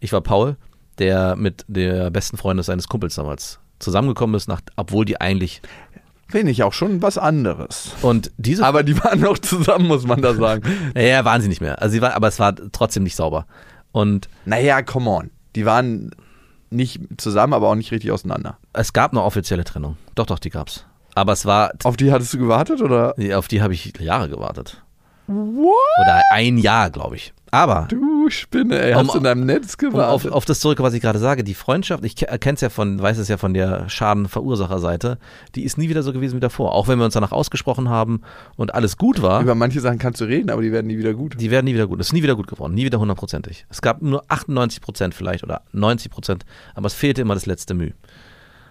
ich war Paul, der mit der besten Freundin seines Kumpels damals zusammengekommen ist, nach, obwohl die eigentlich. Finde ich auch schon was anderes. Und diese. Aber die waren noch zusammen, muss man da sagen. ja, waren sie nicht mehr. Also sie war, aber es war trotzdem nicht sauber. Und naja, come on. Die waren nicht zusammen, aber auch nicht richtig auseinander. es gab eine offizielle Trennung. Doch, doch, die gab's. Aber es war, Auf die hattest du gewartet oder? auf die habe ich Jahre gewartet. What? Oder ein Jahr, glaube ich. Aber Du Spinne, ey. Hast Um- du in deinem Netz um auf, gewartet? auf das zurück, was ich gerade sage, die Freundschaft, ich kenne es ja von, weiß es ja von der Schadenverursacherseite, die ist nie wieder so gewesen wie davor. Auch wenn wir uns danach ausgesprochen haben und alles gut war. Über manche Sachen kannst du reden, aber die werden nie wieder gut. Die werden nie wieder gut. Es ist nie wieder gut geworden. Nie wieder hundertprozentig. Es gab nur 98 Prozent vielleicht oder 90 Prozent, aber es fehlte immer das letzte Mühe.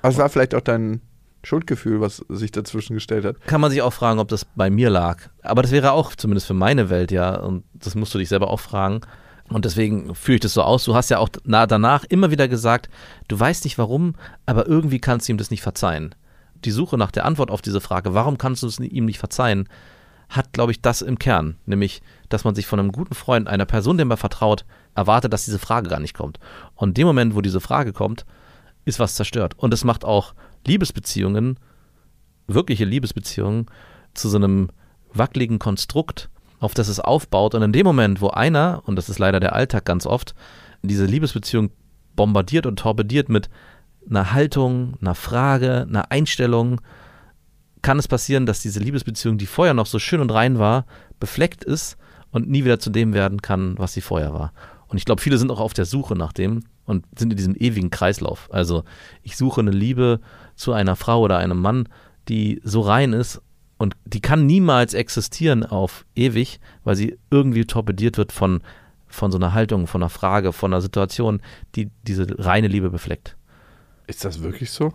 Aber es war vielleicht auch dein Schuldgefühl, was sich dazwischen gestellt hat. Kann man sich auch fragen, ob das bei mir lag. Aber das wäre auch zumindest für meine Welt ja, und das musst du dich selber auch fragen. Und deswegen führe ich das so aus. Du hast ja auch na, danach immer wieder gesagt, du weißt nicht warum, aber irgendwie kannst du ihm das nicht verzeihen. Die Suche nach der Antwort auf diese Frage, warum kannst du es ihm nicht verzeihen, hat, glaube ich, das im Kern. Nämlich, dass man sich von einem guten Freund, einer Person, der man vertraut, erwartet, dass diese Frage gar nicht kommt. Und in dem Moment, wo diese Frage kommt, ist was zerstört. Und es macht auch Liebesbeziehungen, wirkliche Liebesbeziehungen, zu so einem wackeligen Konstrukt, auf das es aufbaut. Und in dem Moment, wo einer, und das ist leider der Alltag ganz oft, diese Liebesbeziehung bombardiert und torpediert mit einer Haltung, einer Frage, einer Einstellung, kann es passieren, dass diese Liebesbeziehung, die vorher noch so schön und rein war, befleckt ist und nie wieder zu dem werden kann, was sie vorher war. Und ich glaube, viele sind auch auf der Suche nach dem und sind in diesem ewigen Kreislauf. Also ich suche eine Liebe zu einer Frau oder einem Mann, die so rein ist und die kann niemals existieren auf ewig, weil sie irgendwie torpediert wird von von so einer Haltung, von einer Frage, von einer Situation, die diese reine Liebe befleckt. Ist das wirklich so?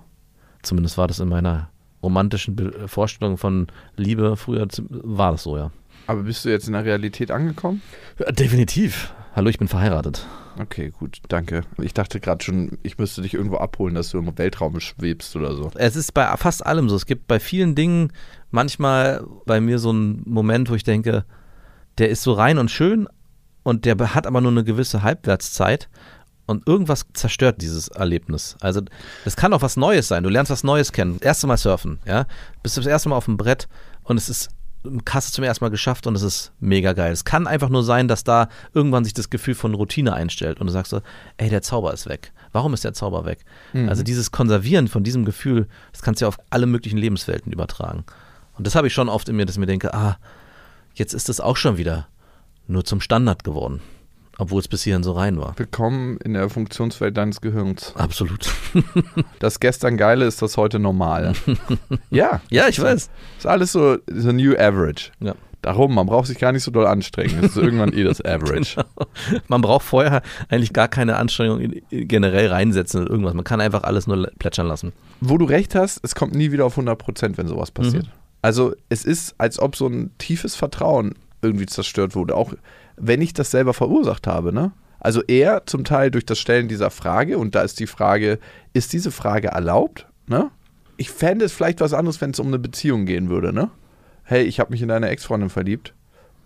Zumindest war das in meiner romantischen Be Vorstellung von Liebe früher, war das so, ja. Aber bist du jetzt in der Realität angekommen? Ja, Definitiv. Hallo, ich bin verheiratet. Okay, gut, danke. Ich dachte gerade schon, ich müsste dich irgendwo abholen, dass du im Weltraum schwebst oder so. Es ist bei fast allem so. Es gibt bei vielen Dingen manchmal bei mir so einen Moment, wo ich denke, der ist so rein und schön und der hat aber nur eine gewisse Halbwertszeit und irgendwas zerstört dieses Erlebnis. Also das kann auch was Neues sein. Du lernst was Neues kennen. Das erste Mal surfen, ja. Bist du das erste Mal auf dem Brett und es ist hast es zum ersten Mal geschafft und es ist mega geil. Es kann einfach nur sein, dass da irgendwann sich das Gefühl von Routine einstellt und du sagst so, ey, der Zauber ist weg. Warum ist der Zauber weg? Also dieses Konservieren von diesem Gefühl, das kannst du ja auf alle möglichen Lebenswelten übertragen. Und das habe ich schon oft in mir, dass ich mir denke, ah, jetzt ist es auch schon wieder nur zum Standard geworden, obwohl es bis hierhin so rein war. Willkommen in der Funktionswelt deines Gehirns. Absolut. Das gestern Geile ist das heute normal. ja. Ja, ich weiß. Ist alles so, so new average. Ja. Darum, man braucht sich gar nicht so doll anstrengen. Das ist irgendwann eh das Average. Man braucht vorher eigentlich gar keine Anstrengung generell reinsetzen oder irgendwas. Man kann einfach alles nur plätschern lassen. Wo du recht hast, es kommt nie wieder auf 100 Prozent, wenn sowas passiert. Mhm. Also es ist, als ob so ein tiefes Vertrauen irgendwie zerstört wurde, auch wenn ich das selber verursacht habe. Ne? Also eher zum Teil durch das Stellen dieser Frage und da ist die Frage, ist diese Frage erlaubt? Ne? Ich fände es vielleicht was anderes, wenn es um eine Beziehung gehen würde. Ne? Hey, ich habe mich in deine Ex-Freundin verliebt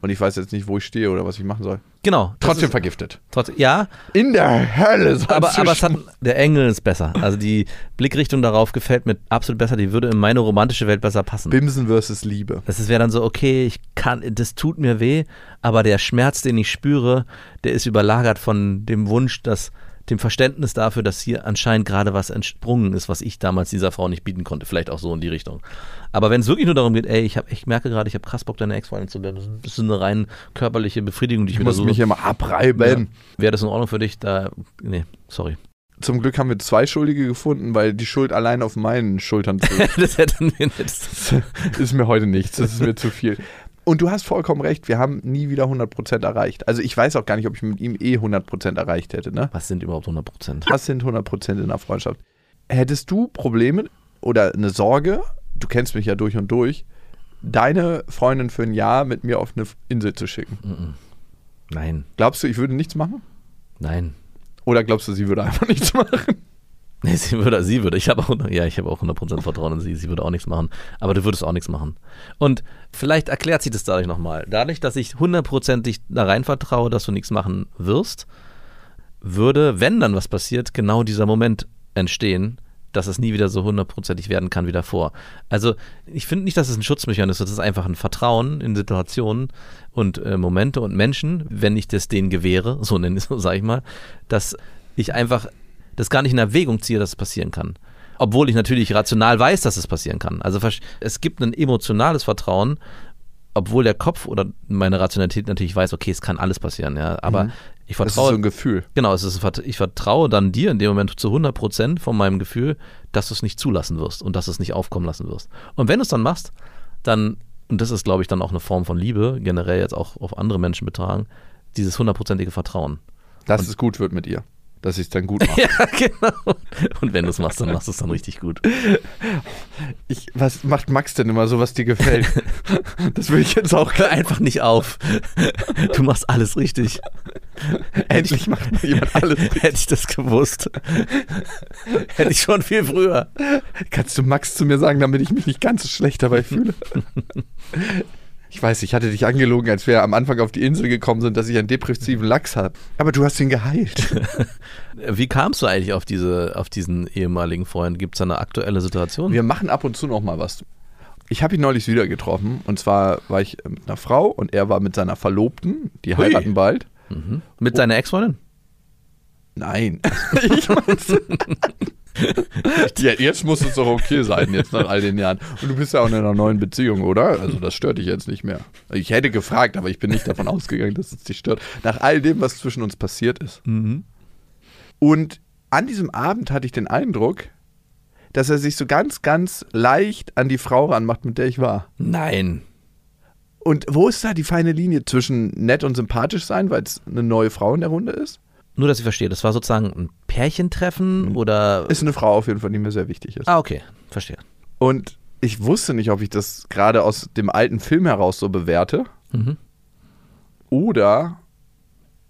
und ich weiß jetzt nicht, wo ich stehe oder was ich machen soll. Genau. Trotzdem ist- vergiftet. Trotzdem, ja, In der Hölle. aber, aber es hat, der Engel ist besser. Also die Blickrichtung darauf gefällt mir absolut besser. Die würde in meine romantische Welt besser passen. Bimsen versus Liebe. Das wäre dann so, okay, ich kann, das tut mir weh, aber der Schmerz, den ich spüre, der ist überlagert von dem Wunsch, dass dem Verständnis dafür, dass hier anscheinend gerade was entsprungen ist, was ich damals dieser Frau nicht bieten konnte. Vielleicht auch so in die Richtung. Aber wenn es wirklich nur darum geht, ey, ich, hab, ich merke gerade, ich habe krass Bock, deine Ex-Freundin zu werden, das ist eine rein körperliche Befriedigung, die ich, Ich wieder muss suche. mich immer abreiben. Wäre das in Ordnung für dich? Da, nee, sorry. Zum Glück haben wir zwei Schuldige gefunden, weil die Schuld allein auf meinen Schultern zu. das hätte mir nicht. das ist mir heute nichts, das ist mir zu viel. Und du hast vollkommen recht, wir haben nie wieder 100% erreicht. Also ich weiß auch gar nicht, ob ich mit ihm eh 100% erreicht hätte. Ne? Was sind überhaupt 100 Prozent? Was sind 100% in einer Freundschaft? Hättest du Probleme oder eine Sorge, du kennst mich ja durch und durch, deine Freundin für ein Jahr mit mir auf eine Insel zu schicken? Nein, Glaubst du, ich würde nichts machen? nein. Oder glaubst du, sie würde einfach nichts machen? Nee, sie würde, sie würde. Ich habe auch, ja, ich habe auch 100% Vertrauen in sie. Sie würde auch nichts machen. Aber du würdest auch nichts machen. Und vielleicht erklärt sich das dadurch nochmal. Dadurch, dass ich hundertprozentig da rein vertraue, dass du nichts machen wirst, würde, wenn dann was passiert, genau dieser Moment entstehen, dass es nie wieder so hundertprozentig werden kann wie davor. Also ich finde nicht, dass es ein Schutzmechanismus ist, es ist einfach ein Vertrauen in Situationen und äh, Momente und Menschen, wenn ich das denen gewähre, so nenne ich es, sage ich mal, dass ich einfach das gar nicht in Erwägung ziehe, dass es passieren kann. Obwohl ich natürlich rational weiß, dass es passieren kann. Also es gibt ein emotionales Vertrauen, obwohl der Kopf oder meine Rationalität natürlich weiß, okay, es kann alles passieren, ja. Aber ich Das ist vertraue. so ein Gefühl. Genau, es ist, ich vertraue dann dir in dem Moment zu 100 Prozent von meinem Gefühl, dass du es nicht zulassen wirst und dass du es nicht aufkommen lassen wirst. Und wenn du es dann machst, dann, und das ist, glaube ich, dann auch eine Form von Liebe, generell jetzt auch auf andere Menschen betragen, dieses hundertprozentige Vertrauen. Dass es gut wird mit ihr. Dass ich es dann gut mache. Ja, genau. Und wenn du es machst, dann machst du es dann richtig gut. Ich, was macht Max denn immer so, was dir gefällt? das will ich jetzt auch Hör einfach nicht auf. Du machst alles richtig. Endlich macht jemand alles. Hätte ich das gewusst, hätte ich schon viel früher. Kannst du Max zu mir sagen, damit ich mich nicht ganz so schlecht dabei fühle? Ich weiß, ich hatte dich angelogen, als wir am Anfang auf die Insel gekommen sind, dass ich einen depressiven Lachs habe. Aber du hast ihn geheilt. Wie kamst du eigentlich auf, diese, auf diesen ehemaligen Freund? Gibt es da eine aktuelle Situation? Wir machen ab und zu noch mal was. Ich habe ihn neulich wieder getroffen. Und zwar war ich mit einer Frau und er war mit seiner Verlobten. Die Hui. heiraten bald. Mhm. Mit deiner Ex-Freundin? Nein. ich mein's. ja, jetzt muss es doch okay sein, jetzt nach all den Jahren. Und du bist ja auch in einer neuen Beziehung, oder? Also das stört dich jetzt nicht mehr. Ich hätte gefragt, aber ich bin nicht davon ausgegangen, dass es dich stört. Nach all dem, was zwischen uns passiert ist. Und an diesem Abend hatte ich den Eindruck, dass er sich so ganz, ganz leicht an die Frau ranmacht, mit der ich war. Nein. Und wo ist da die feine Linie zwischen nett und sympathisch sein, weil es eine neue Frau in der Runde ist? Nur, dass ich verstehe, das war sozusagen ein Pärchentreffen oder. Ist eine Frau auf jeden Fall, die mir sehr wichtig ist. Ah, okay, verstehe. Und ich wusste nicht, ob ich das gerade aus dem alten Film heraus so bewerte Mhm. oder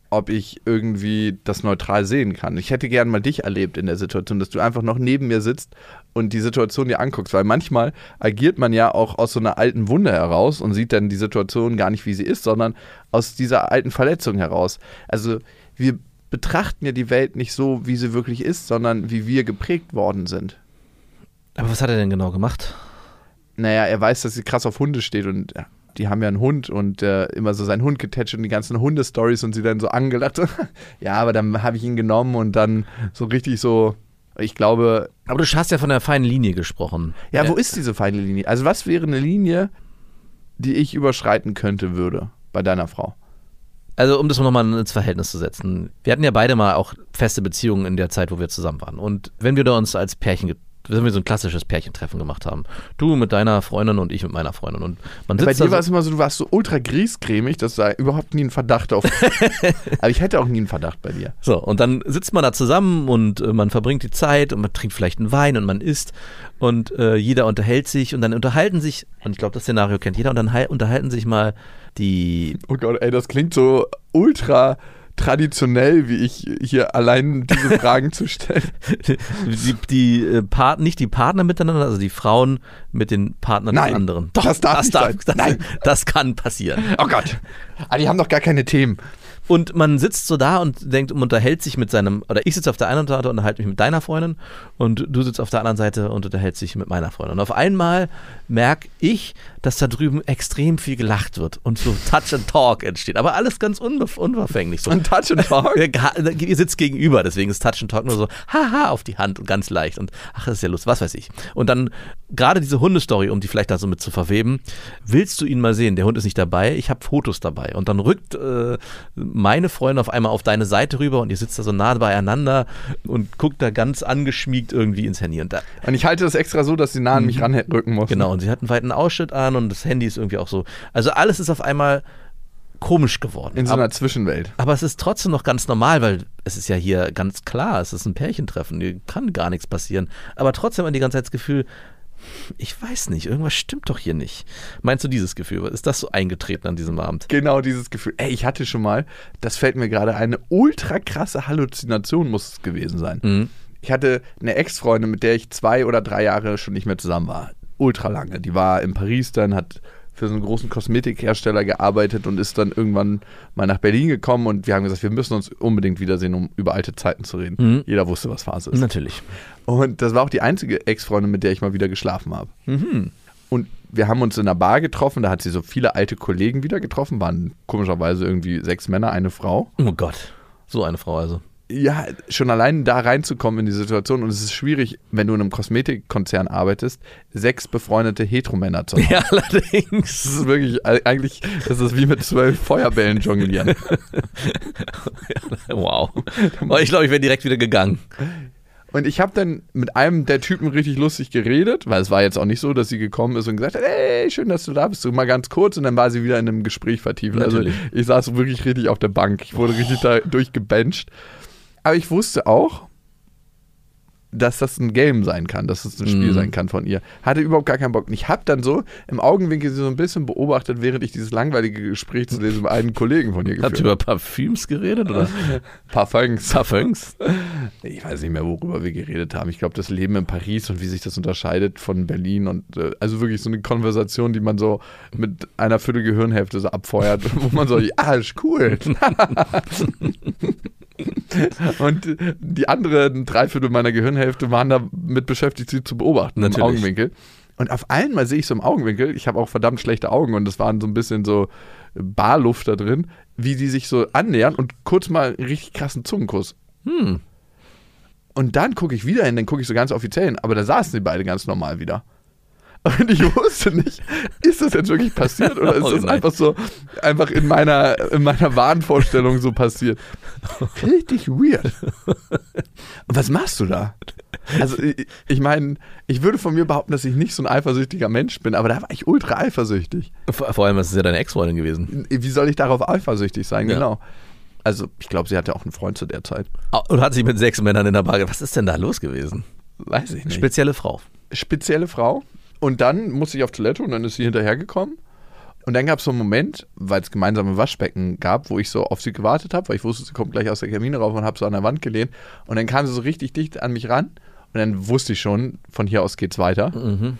ob ich irgendwie das neutral sehen kann. Ich hätte gern mal dich erlebt in der Situation, dass du einfach noch neben mir sitzt und die Situation dir anguckst, weil manchmal agiert man ja auch aus so einer alten Wunde heraus und sieht dann die Situation gar nicht, wie sie ist, sondern aus dieser alten Verletzung heraus. Also wir betrachten ja die Welt nicht so, wie sie wirklich ist, sondern wie wir geprägt worden sind. Aber was hat er denn genau gemacht? Naja, er weiß, dass sie krass auf Hunde steht und die haben ja einen Hund und äh, immer so seinen Hund getätscht und die ganzen Hundestories und sie dann so angelacht. ja, aber dann habe ich ihn genommen und dann so richtig so, ich glaube, Aber du hast ja von der feinen Linie gesprochen. ja, wo ist diese feine Linie? Also was wäre eine Linie, die ich überschreiten könnte würde bei deiner Frau? Also, um das nochmal ins Verhältnis zu setzen. Wir hatten ja beide mal auch feste Beziehungen in der Zeit, wo wir zusammen waren. Und wenn wir da uns als Pärchen, wenn wir so ein klassisches Pärchentreffen gemacht haben, du mit deiner Freundin und ich mit meiner Freundin. Und man Bei sitzt dir war da es immer so, du warst so ultra griesgrämig, dass da überhaupt nie ein Verdacht auf. aber ich hätte auch nie einen Verdacht bei dir. So, und dann sitzt man da zusammen und äh, man verbringt die Zeit und man trinkt vielleicht einen Wein und man isst und äh, jeder unterhält sich und dann unterhalten sich, und ich glaube, das Szenario kennt jeder, und dann hal- unterhalten sich mal die, Oh Gott, ey, das klingt so ultra traditionell, wie ich hier allein diese Fragen zu stellen. die, die äh, Part, nicht die Partner miteinander, also die Frauen mit den Partnern Nein, des anderen. das darf nicht sein. Das, Nein. das kann passieren. Oh Gott. Ah, die haben doch gar keine Themen. Und man sitzt so da und denkt und unterhält sich mit seinem, oder ich sitze auf der einen Seite und unterhalte mich mit deiner Freundin und du sitzt auf der anderen Seite und unterhältst dich mit meiner Freundin. Und auf einmal merke ich, dass da drüben extrem viel gelacht wird und so Touch and Talk entsteht. Aber alles ganz unverfänglich. So. Und Touch and Talk. Ihr sitzt gegenüber, deswegen ist Touch and Talk nur so, haha, auf die Hand und ganz leicht und ach, das ist ja lustig, was weiß ich. Und dann gerade diese Hundestory, um die vielleicht da so mit zu verweben, willst du ihn mal sehen? Der Hund ist nicht dabei, ich habe Fotos dabei. Und dann rückt äh, meine Freundin auf einmal auf deine Seite rüber und ihr sitzt da so nah beieinander und guckt da ganz angeschmiegt irgendwie ins Handy. Und da, Und ich halte das extra so, dass sie nah an mich ranrücken muss. genau, und sie hat einen weiten Ausschnitt an und das Handy ist irgendwie auch so. Also alles ist auf einmal komisch geworden. In so Aber- einer Zwischenwelt. aber es ist trotzdem noch ganz normal, weil es ist ja hier ganz klar, es ist ein Pärchentreffen, hier kann gar nichts passieren. Aber trotzdem hat man die ganze Zeit das Gefühl, ich weiß nicht, irgendwas stimmt doch hier nicht. Meinst du dieses Gefühl? Ist das so eingetreten an diesem Abend? Genau dieses Gefühl. Ey, ich hatte schon mal, das fällt mir gerade eine ultra krasse Halluzination muss es gewesen sein. Mhm. Ich hatte eine Ex-Freundin, mit der ich zwei oder drei Jahre schon nicht mehr zusammen war. Ultra lange. Die war in Paris dann, hat für so einen großen Kosmetikhersteller gearbeitet und ist dann irgendwann mal nach Berlin gekommen und wir haben gesagt, wir müssen uns unbedingt wiedersehen, um über alte Zeiten zu reden. Mhm. Jeder wusste, was Phase ist. Natürlich. Und das war auch die einzige Ex-Freundin, mit der ich mal wieder geschlafen habe. Und wir haben uns in einer Bar getroffen, da hat sie so viele alte Kollegen wieder getroffen, waren komischerweise irgendwie sechs Männer, eine Frau. Oh Gott. So eine Frau also. Ja, schon allein da reinzukommen in die Situation und es ist schwierig, wenn du in einem Kosmetikkonzern arbeitest, sechs befreundete Heteromänner zu haben. Ja, Das allerdings. ist wirklich, eigentlich, das ist wie mit zwölf Feuerbällen jonglieren. wow. Ich glaube, ich wäre direkt wieder gegangen. Und ich habe dann mit einem der Typen richtig lustig geredet, weil es war jetzt auch nicht so, dass sie gekommen ist und gesagt hat, ey, schön, dass du da bist, so mal ganz kurz und dann war sie wieder in einem Gespräch vertieft. Natürlich. Also ich saß wirklich richtig auf der Bank, ich wurde richtig da durchgebencht. Aber ich wusste auch, dass das ein Game sein kann, dass das ein Spiel Mhm. sein kann von ihr. Hatte überhaupt gar keinen Bock. Und ich habe dann so im Augenwinkel sie so ein bisschen beobachtet, während ich dieses langweilige Gespräch zu diesem einen Kollegen von ihr Habt ihr geführt über habe. Parfüms geredet oder Parfums. Parfums? Ich weiß nicht mehr, worüber wir geredet haben. Ich glaube, das Leben in Paris und wie sich das unterscheidet von Berlin und äh, also wirklich so eine Konversation, die man so mit einer Viertel Gehirnhälfte so abfeuert, wo man so, ja, ist cool. und die anderen Dreiviertel meiner Gehirnhälfte waren damit beschäftigt, sie zu beobachten Natürlich. im Augenwinkel. Und auf einmal sehe ich so im Augenwinkel, ich habe auch verdammt schlechte Augen und es waren so ein bisschen so Barluft da drin, wie die sich so annähern und kurz mal einen richtig krassen Zungenkuss. Hm. Und dann gucke ich wieder hin, dann gucke ich so ganz offiziell hin, aber da saßen sie beide ganz normal wieder. Und ich wusste nicht, ist das jetzt wirklich passiert oder ist Oh das nein. einfach so, einfach in meiner, in meiner Wahnvorstellung so passiert? Richtig weird. Und was machst du da? Also, ich, ich meine, ich würde von mir behaupten, dass ich nicht so ein eifersüchtiger Mensch bin, aber da war ich ultra eifersüchtig. Vor, vor allem, es ist ja deine Ex-Freundin gewesen. Wie soll ich darauf eifersüchtig sein? Ja. Genau. Also, ich glaube, sie hatte auch einen Freund zu der Zeit. Und hat sich mit sechs Männern in der Bar. Was ist denn da los gewesen? Weiß ich nicht. Spezielle Frau. spezielle Frau. Und dann musste ich auf Toilette und dann ist sie hinterhergekommen. Und dann gab es so einen Moment, weil es gemeinsame Waschbecken gab, wo ich so auf sie gewartet habe, weil ich wusste, sie kommt gleich aus der Kabine rauf und habe so an der Wand gelehnt. Und dann kam sie so richtig dicht an mich ran. Und dann wusste ich schon, von hier aus geht's weiter. Mhm.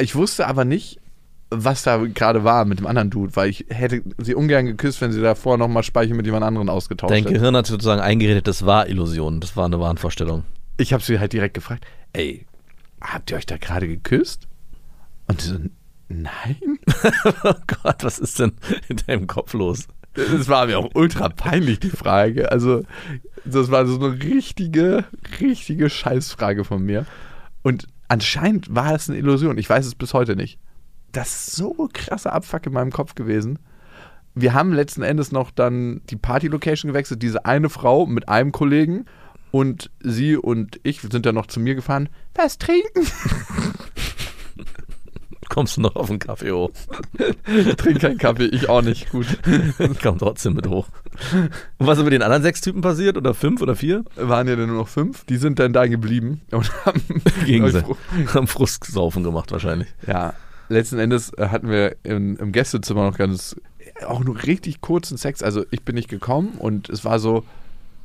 Ich wusste aber nicht, was da gerade war mit dem anderen Dude, weil ich hätte sie ungern geküsst, wenn sie davor nochmal Speichel mit jemand anderen ausgetauscht Dein hätte. Gehirn hat sozusagen eingeredet, das war Illusion. Das war eine Wahnvorstellung. Ich habe sie halt direkt gefragt, ey, habt ihr euch da gerade geküsst? Und so, nein. oh Gott, was ist denn in deinem Kopf los? Das war mir auch ultra peinlich, die Frage. Also, das war so eine richtige, richtige Scheißfrage von mir. Und anscheinend war es eine Illusion. Ich weiß es bis heute nicht. Das ist so krasser Abfuck in meinem Kopf gewesen. Wir haben letzten Endes noch dann die Party-Location gewechselt. Diese eine Frau mit einem Kollegen und sie und ich sind dann noch zu mir gefahren. Was trinken? Kommst du noch auf den Kaffee hoch? Ich trinke keinen Kaffee, ich auch nicht. Gut. Komm trotzdem mit hoch. Und was ist mit den anderen sechs Typen passiert? Oder fünf oder vier? Waren ja dann nur noch fünf. Die sind dann da geblieben und haben Gegen sie. Haben Frustsaufen gemacht wahrscheinlich. Ja, letzten Endes äh, hatten wir im, im Gästezimmer noch ganz, auch nur richtig kurzen Sex. Also ich bin nicht gekommen und es war so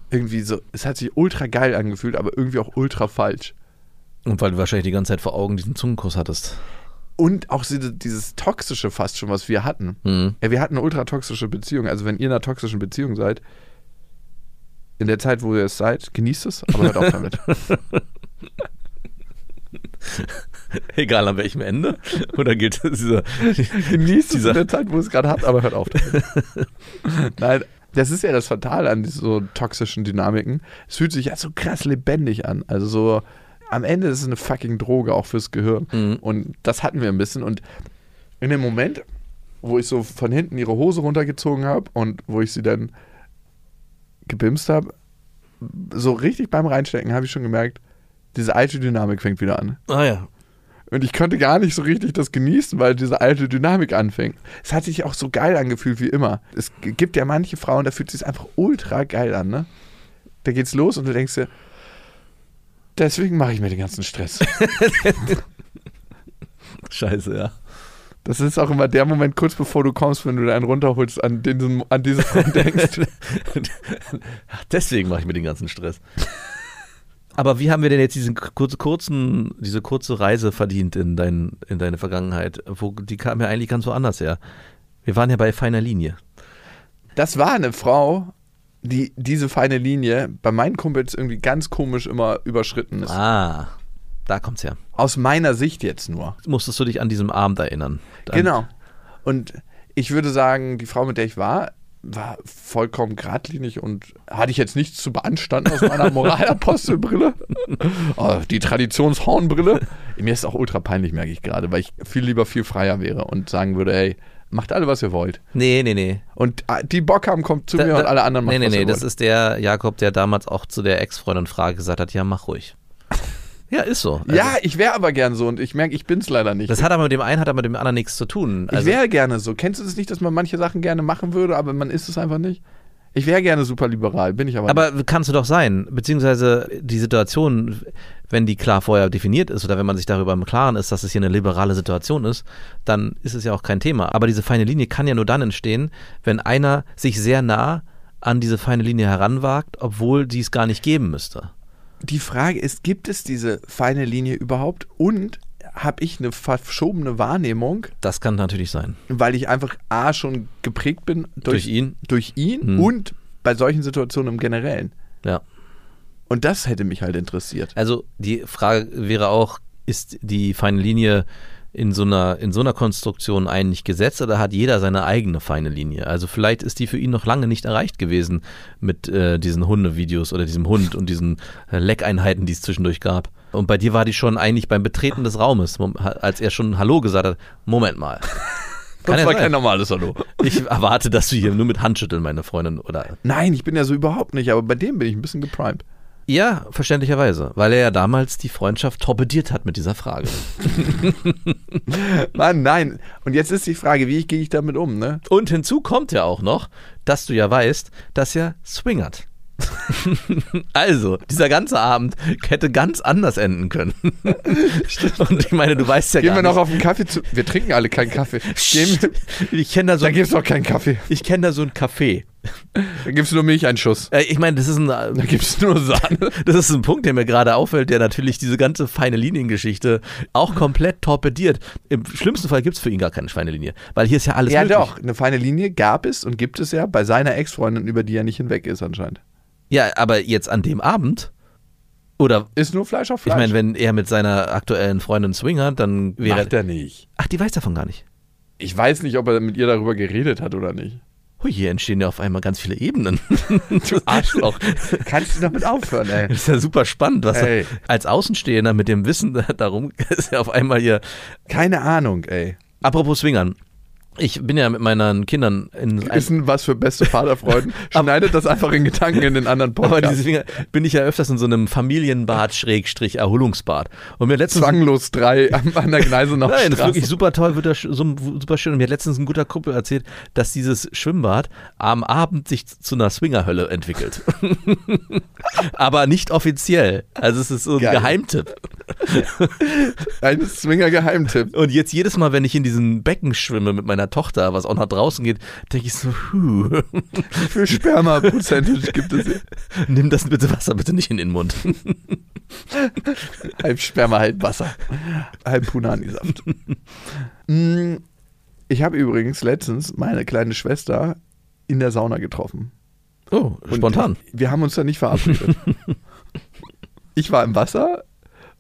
irgendwie so, es hat sich ultra geil angefühlt, aber irgendwie auch ultra falsch. Und weil du wahrscheinlich die ganze Zeit vor Augen diesen Zungenkuss hattest. Und auch dieses Toxische fast schon, was wir hatten. Mhm. Ja, wir hatten eine ultra toxische Beziehung. Also wenn ihr in einer toxischen Beziehung seid, in der Zeit, wo ihr es seid, genießt es, aber hört auf damit. Egal an welchem Ende. Oder gilt dieser. Genießt es Dieser- in der Zeit, wo ihr es gerade habt, aber hört auf damit. Nein, das ist ja das Fatale an so toxischen Dynamiken. Es fühlt sich ja so krass lebendig an. Also so, am Ende ist es eine fucking Droge auch fürs Gehirn. Mhm. Und das hatten wir ein bisschen. Und in dem Moment, wo ich so von hinten ihre Hose runtergezogen habe und wo ich sie dann gebimst habe, so richtig beim Reinstecken habe ich schon gemerkt, diese alte Dynamik fängt wieder an. Ah ja. Und ich konnte gar nicht so richtig das genießen, weil diese alte Dynamik anfängt. Es hat sich auch so geil angefühlt wie immer. Es gibt ja manche Frauen, da fühlt es sich einfach ultra geil an, ne? Da geht's los und du denkst dir, deswegen mache ich mir den ganzen Stress. Scheiße, ja. Das ist auch immer der Moment, kurz bevor du kommst, wenn du da einen runterholst, an, den, an diese Frau denkst. Deswegen mache ich mir den ganzen Stress. Aber wie haben wir denn jetzt diesen kurz, kurzen, diese kurze Reise verdient in, dein, in deine Vergangenheit? Wo, die kam ja eigentlich ganz woanders her. Wir waren ja bei feiner Linie. Das war eine Frau, die diese feine Linie bei meinen Kumpels irgendwie ganz komisch immer überschritten ist. Ah, da kommt's her. Aus meiner Sicht jetzt nur. Musstest du dich an diesem Abend erinnern? An- Genau. Und ich würde sagen, die Frau, mit der ich war, war vollkommen geradlinig und hatte ich jetzt nichts zu beanstanden aus meiner Moralapostelbrille. oh, die Traditionshornbrille. Mir ist auch ultra peinlich, merke ich gerade, weil ich viel lieber viel freier wäre und sagen würde, hey, macht alle, was ihr wollt. Nee, nee, nee. Und äh, die Bock haben, kommt zu Da- mir da- und alle anderen machen, Nee, nee, nee, das ist der Jakob, der damals auch zu der Ex-Freundin Frage gesagt hat, ja, mach ruhig. Ja, ist so. Also, ja, ich wäre aber gern so und ich merke, ich bin es leider nicht. Das hat aber mit dem einen, hat aber mit dem anderen nichts zu tun. ich Also, wäre gerne so. Kennst du das nicht, dass man manche Sachen gerne machen würde, aber man ist es einfach nicht? Ich wäre gerne super liberal, bin ich aber, nicht. aber kannst du doch sein, beziehungsweise die Situation, wenn die klar vorher definiert ist oder wenn man sich darüber im Klaren ist, dass es hier eine liberale Situation ist, dann ist es ja auch kein Thema. Aber diese feine Linie kann ja nur dann entstehen, wenn einer sich sehr nah an diese feine Linie heranwagt, obwohl sie es gar nicht geben müsste. Die Frage ist, gibt es diese feine Linie überhaupt und habe ich eine verschobene Wahrnehmung, Das kann natürlich sein. weil ich einfach A schon geprägt bin durch, Durch ihn? durch ihn Hm. und bei solchen Situationen im Generellen. Ja. Und das hätte mich halt interessiert. Also die Frage wäre auch, ist die feine Linie in so einer, in so einer Konstruktion eigentlich gesetzt oder hat jeder seine eigene feine Linie? Also vielleicht ist die für ihn noch lange nicht erreicht gewesen mit äh, diesen Hundevideos oder diesem Hund und diesen äh, Leckeinheiten, die es zwischendurch gab. Und bei dir war die schon eigentlich beim Betreten des Raumes, als er schon Hallo gesagt hat. Moment mal. Kann Das war sein. kein normales Hallo. Ich erwarte, dass du hier nur mit Handschütteln, meine Freundin, oder? Nein, ich bin ja so überhaupt nicht, aber bei dem bin ich ein bisschen geprimed. Ja, verständlicherweise, weil er ja damals die Freundschaft torpediert hat mit dieser Frage. Mann, nein. Und jetzt ist die Frage, wie gehe ich damit um, ne? Und hinzu kommt ja auch noch, dass du ja weißt, dass er swingert. also, dieser ganze Abend hätte ganz anders enden können. Und ich meine, du weißt ja Gehen wir noch auf den Kaffee zu. Wir trinken alle keinen Kaffee. Gehen wir, ich kenne da so da gibt es doch keinen Kaffee. ich kenne da so ein Café. Da gibt es nur Milcheinschuss. Äh, ich meine, das ist ein Da gibt es nur Sahne. Das ist ein Punkt, der mir gerade auffällt, der natürlich diese ganze feine Liniengeschichte auch komplett torpediert. Im schlimmsten Fall gibt es für ihn gar keine feine Linie, weil hier ist ja alles Ja, möglich. doch. Eine feine Linie gab es und gibt es ja bei seiner Ex-Freundin, über die er nicht hinweg ist anscheinend. Ja, aber jetzt an dem Abend oder Ist nur Fleisch auf ich Fleisch. meine, wenn er mit seiner aktuellen Freundin swingert, dann wäre Macht er nicht. Ach, die weiß davon gar nicht. Ich weiß nicht, ob er mit ihr darüber geredet hat oder nicht. Hui, hier entstehen ja auf einmal ganz viele Ebenen. Du Arschloch. Kannst du damit aufhören, ey? Das ist ja super spannend, was Ey. als Außenstehender mit dem Wissen darum ist ja auf einmal hier. Keine Ahnung, ey. Apropos Swingern. Ich bin ja mit meinen Kindern in Ist ein was für beste Vaterfreuden. Schneidet das einfach in Gedanken in den anderen Aber Podcast. deswegen bin ich ja öfters in so einem Familienbad Schrägstrich Erholungsbad. Und mir letztens Zwanglos drei an, der Gneisenau Nein, das ist wirklich super toll, wird das super schön. Und mir hat letztens ein guter Kumpel erzählt, dass dieses Schwimmbad am Abend sich zu einer Swingerhölle entwickelt. Aber nicht offiziell. Also es ist so ein Geil. Geheimtipp. Ein Swinger-Geheimtipp. Und jetzt jedes Mal, wenn ich in diesen Becken schwimme mit meiner Tochter, was auch nach draußen geht, denke ich so, huh, Wie viel Sperma-Prozent gibt es hier? nimm das bitte Wasser bitte nicht in den Mund. Halb Sperma, halb Wasser. Halb Punani-Saft. Mm, ich habe übrigens letztens meine kleine Schwester in der Sauna getroffen. Oh, Und spontan. Wir haben uns da nicht verabredet. ich war im Wasser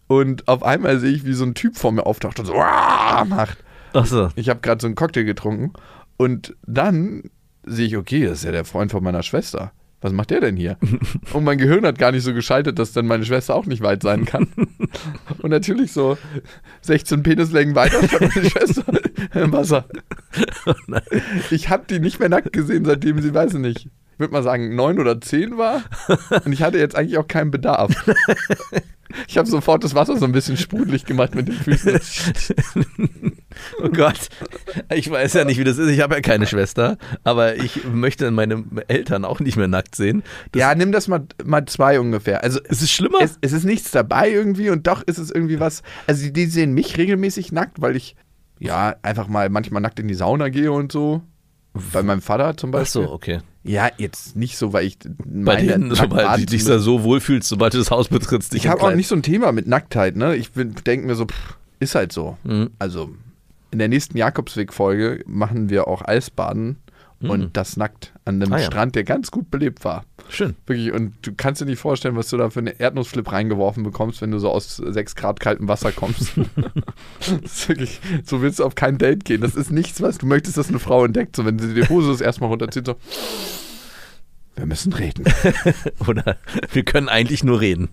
und auf einmal sehe ich, wie so ein Typ vor mir auftaucht und so macht. Ach so. Ich habe gerade so einen Cocktail getrunken und dann sehe ich, okay, das ist ja der Freund von meiner Schwester. Was macht der denn hier? Und mein Gehirn hat gar nicht so geschaltet, dass dann meine Schwester auch nicht weit sein kann. Und natürlich so 16 Penislängen weiter stand meine Schwester im Wasser. Ich habe die nicht mehr nackt gesehen, seitdem sie, weiß ich nicht, ich würde mal sagen, neun oder zehn war. Und ich hatte jetzt eigentlich auch keinen Bedarf. Ich habe sofort das Wasser so ein bisschen sprudelig gemacht mit den Füßen. Oh Gott. Ich weiß ja nicht, wie das ist. Ich habe ja keine Schwester, aber ich möchte meine Eltern auch nicht mehr nackt sehen. Das, ja, nimm das mal, mal zwei ungefähr. Also Es ist schlimmer. es, es ist nichts dabei irgendwie und doch ist es irgendwie was. Also die, die sehen mich regelmäßig nackt, weil ich ja einfach mal manchmal nackt in die Sauna gehe und so. Bei meinem Vater zum Ach Beispiel. so, okay. Ja, jetzt nicht so, weil ich Bei denen, sobald du dich da so wohlfühlst, sobald du das Haus betrittst. dich Ich habe auch nicht so ein Thema mit Nacktheit, ne? Ich denke mir so, pff, ist halt so. Mhm. Also in der nächsten Jakobsweg-Folge machen wir auch Eisbaden und das nackt an einem. Ah, ja. Strand, der ganz gut belebt war. Schön. Wirklich, und du kannst dir nicht vorstellen, was du da für eine Erdnussflip reingeworfen bekommst, wenn du so aus 6 Grad kaltem Wasser kommst. das ist wirklich, so willst du auf kein Date gehen. Das ist nichts, was du möchtest, dass eine Frau entdeckt. So, wenn sie die Hose das erstmal runterzieht, so. Wir müssen reden. Oder wir können eigentlich nur reden.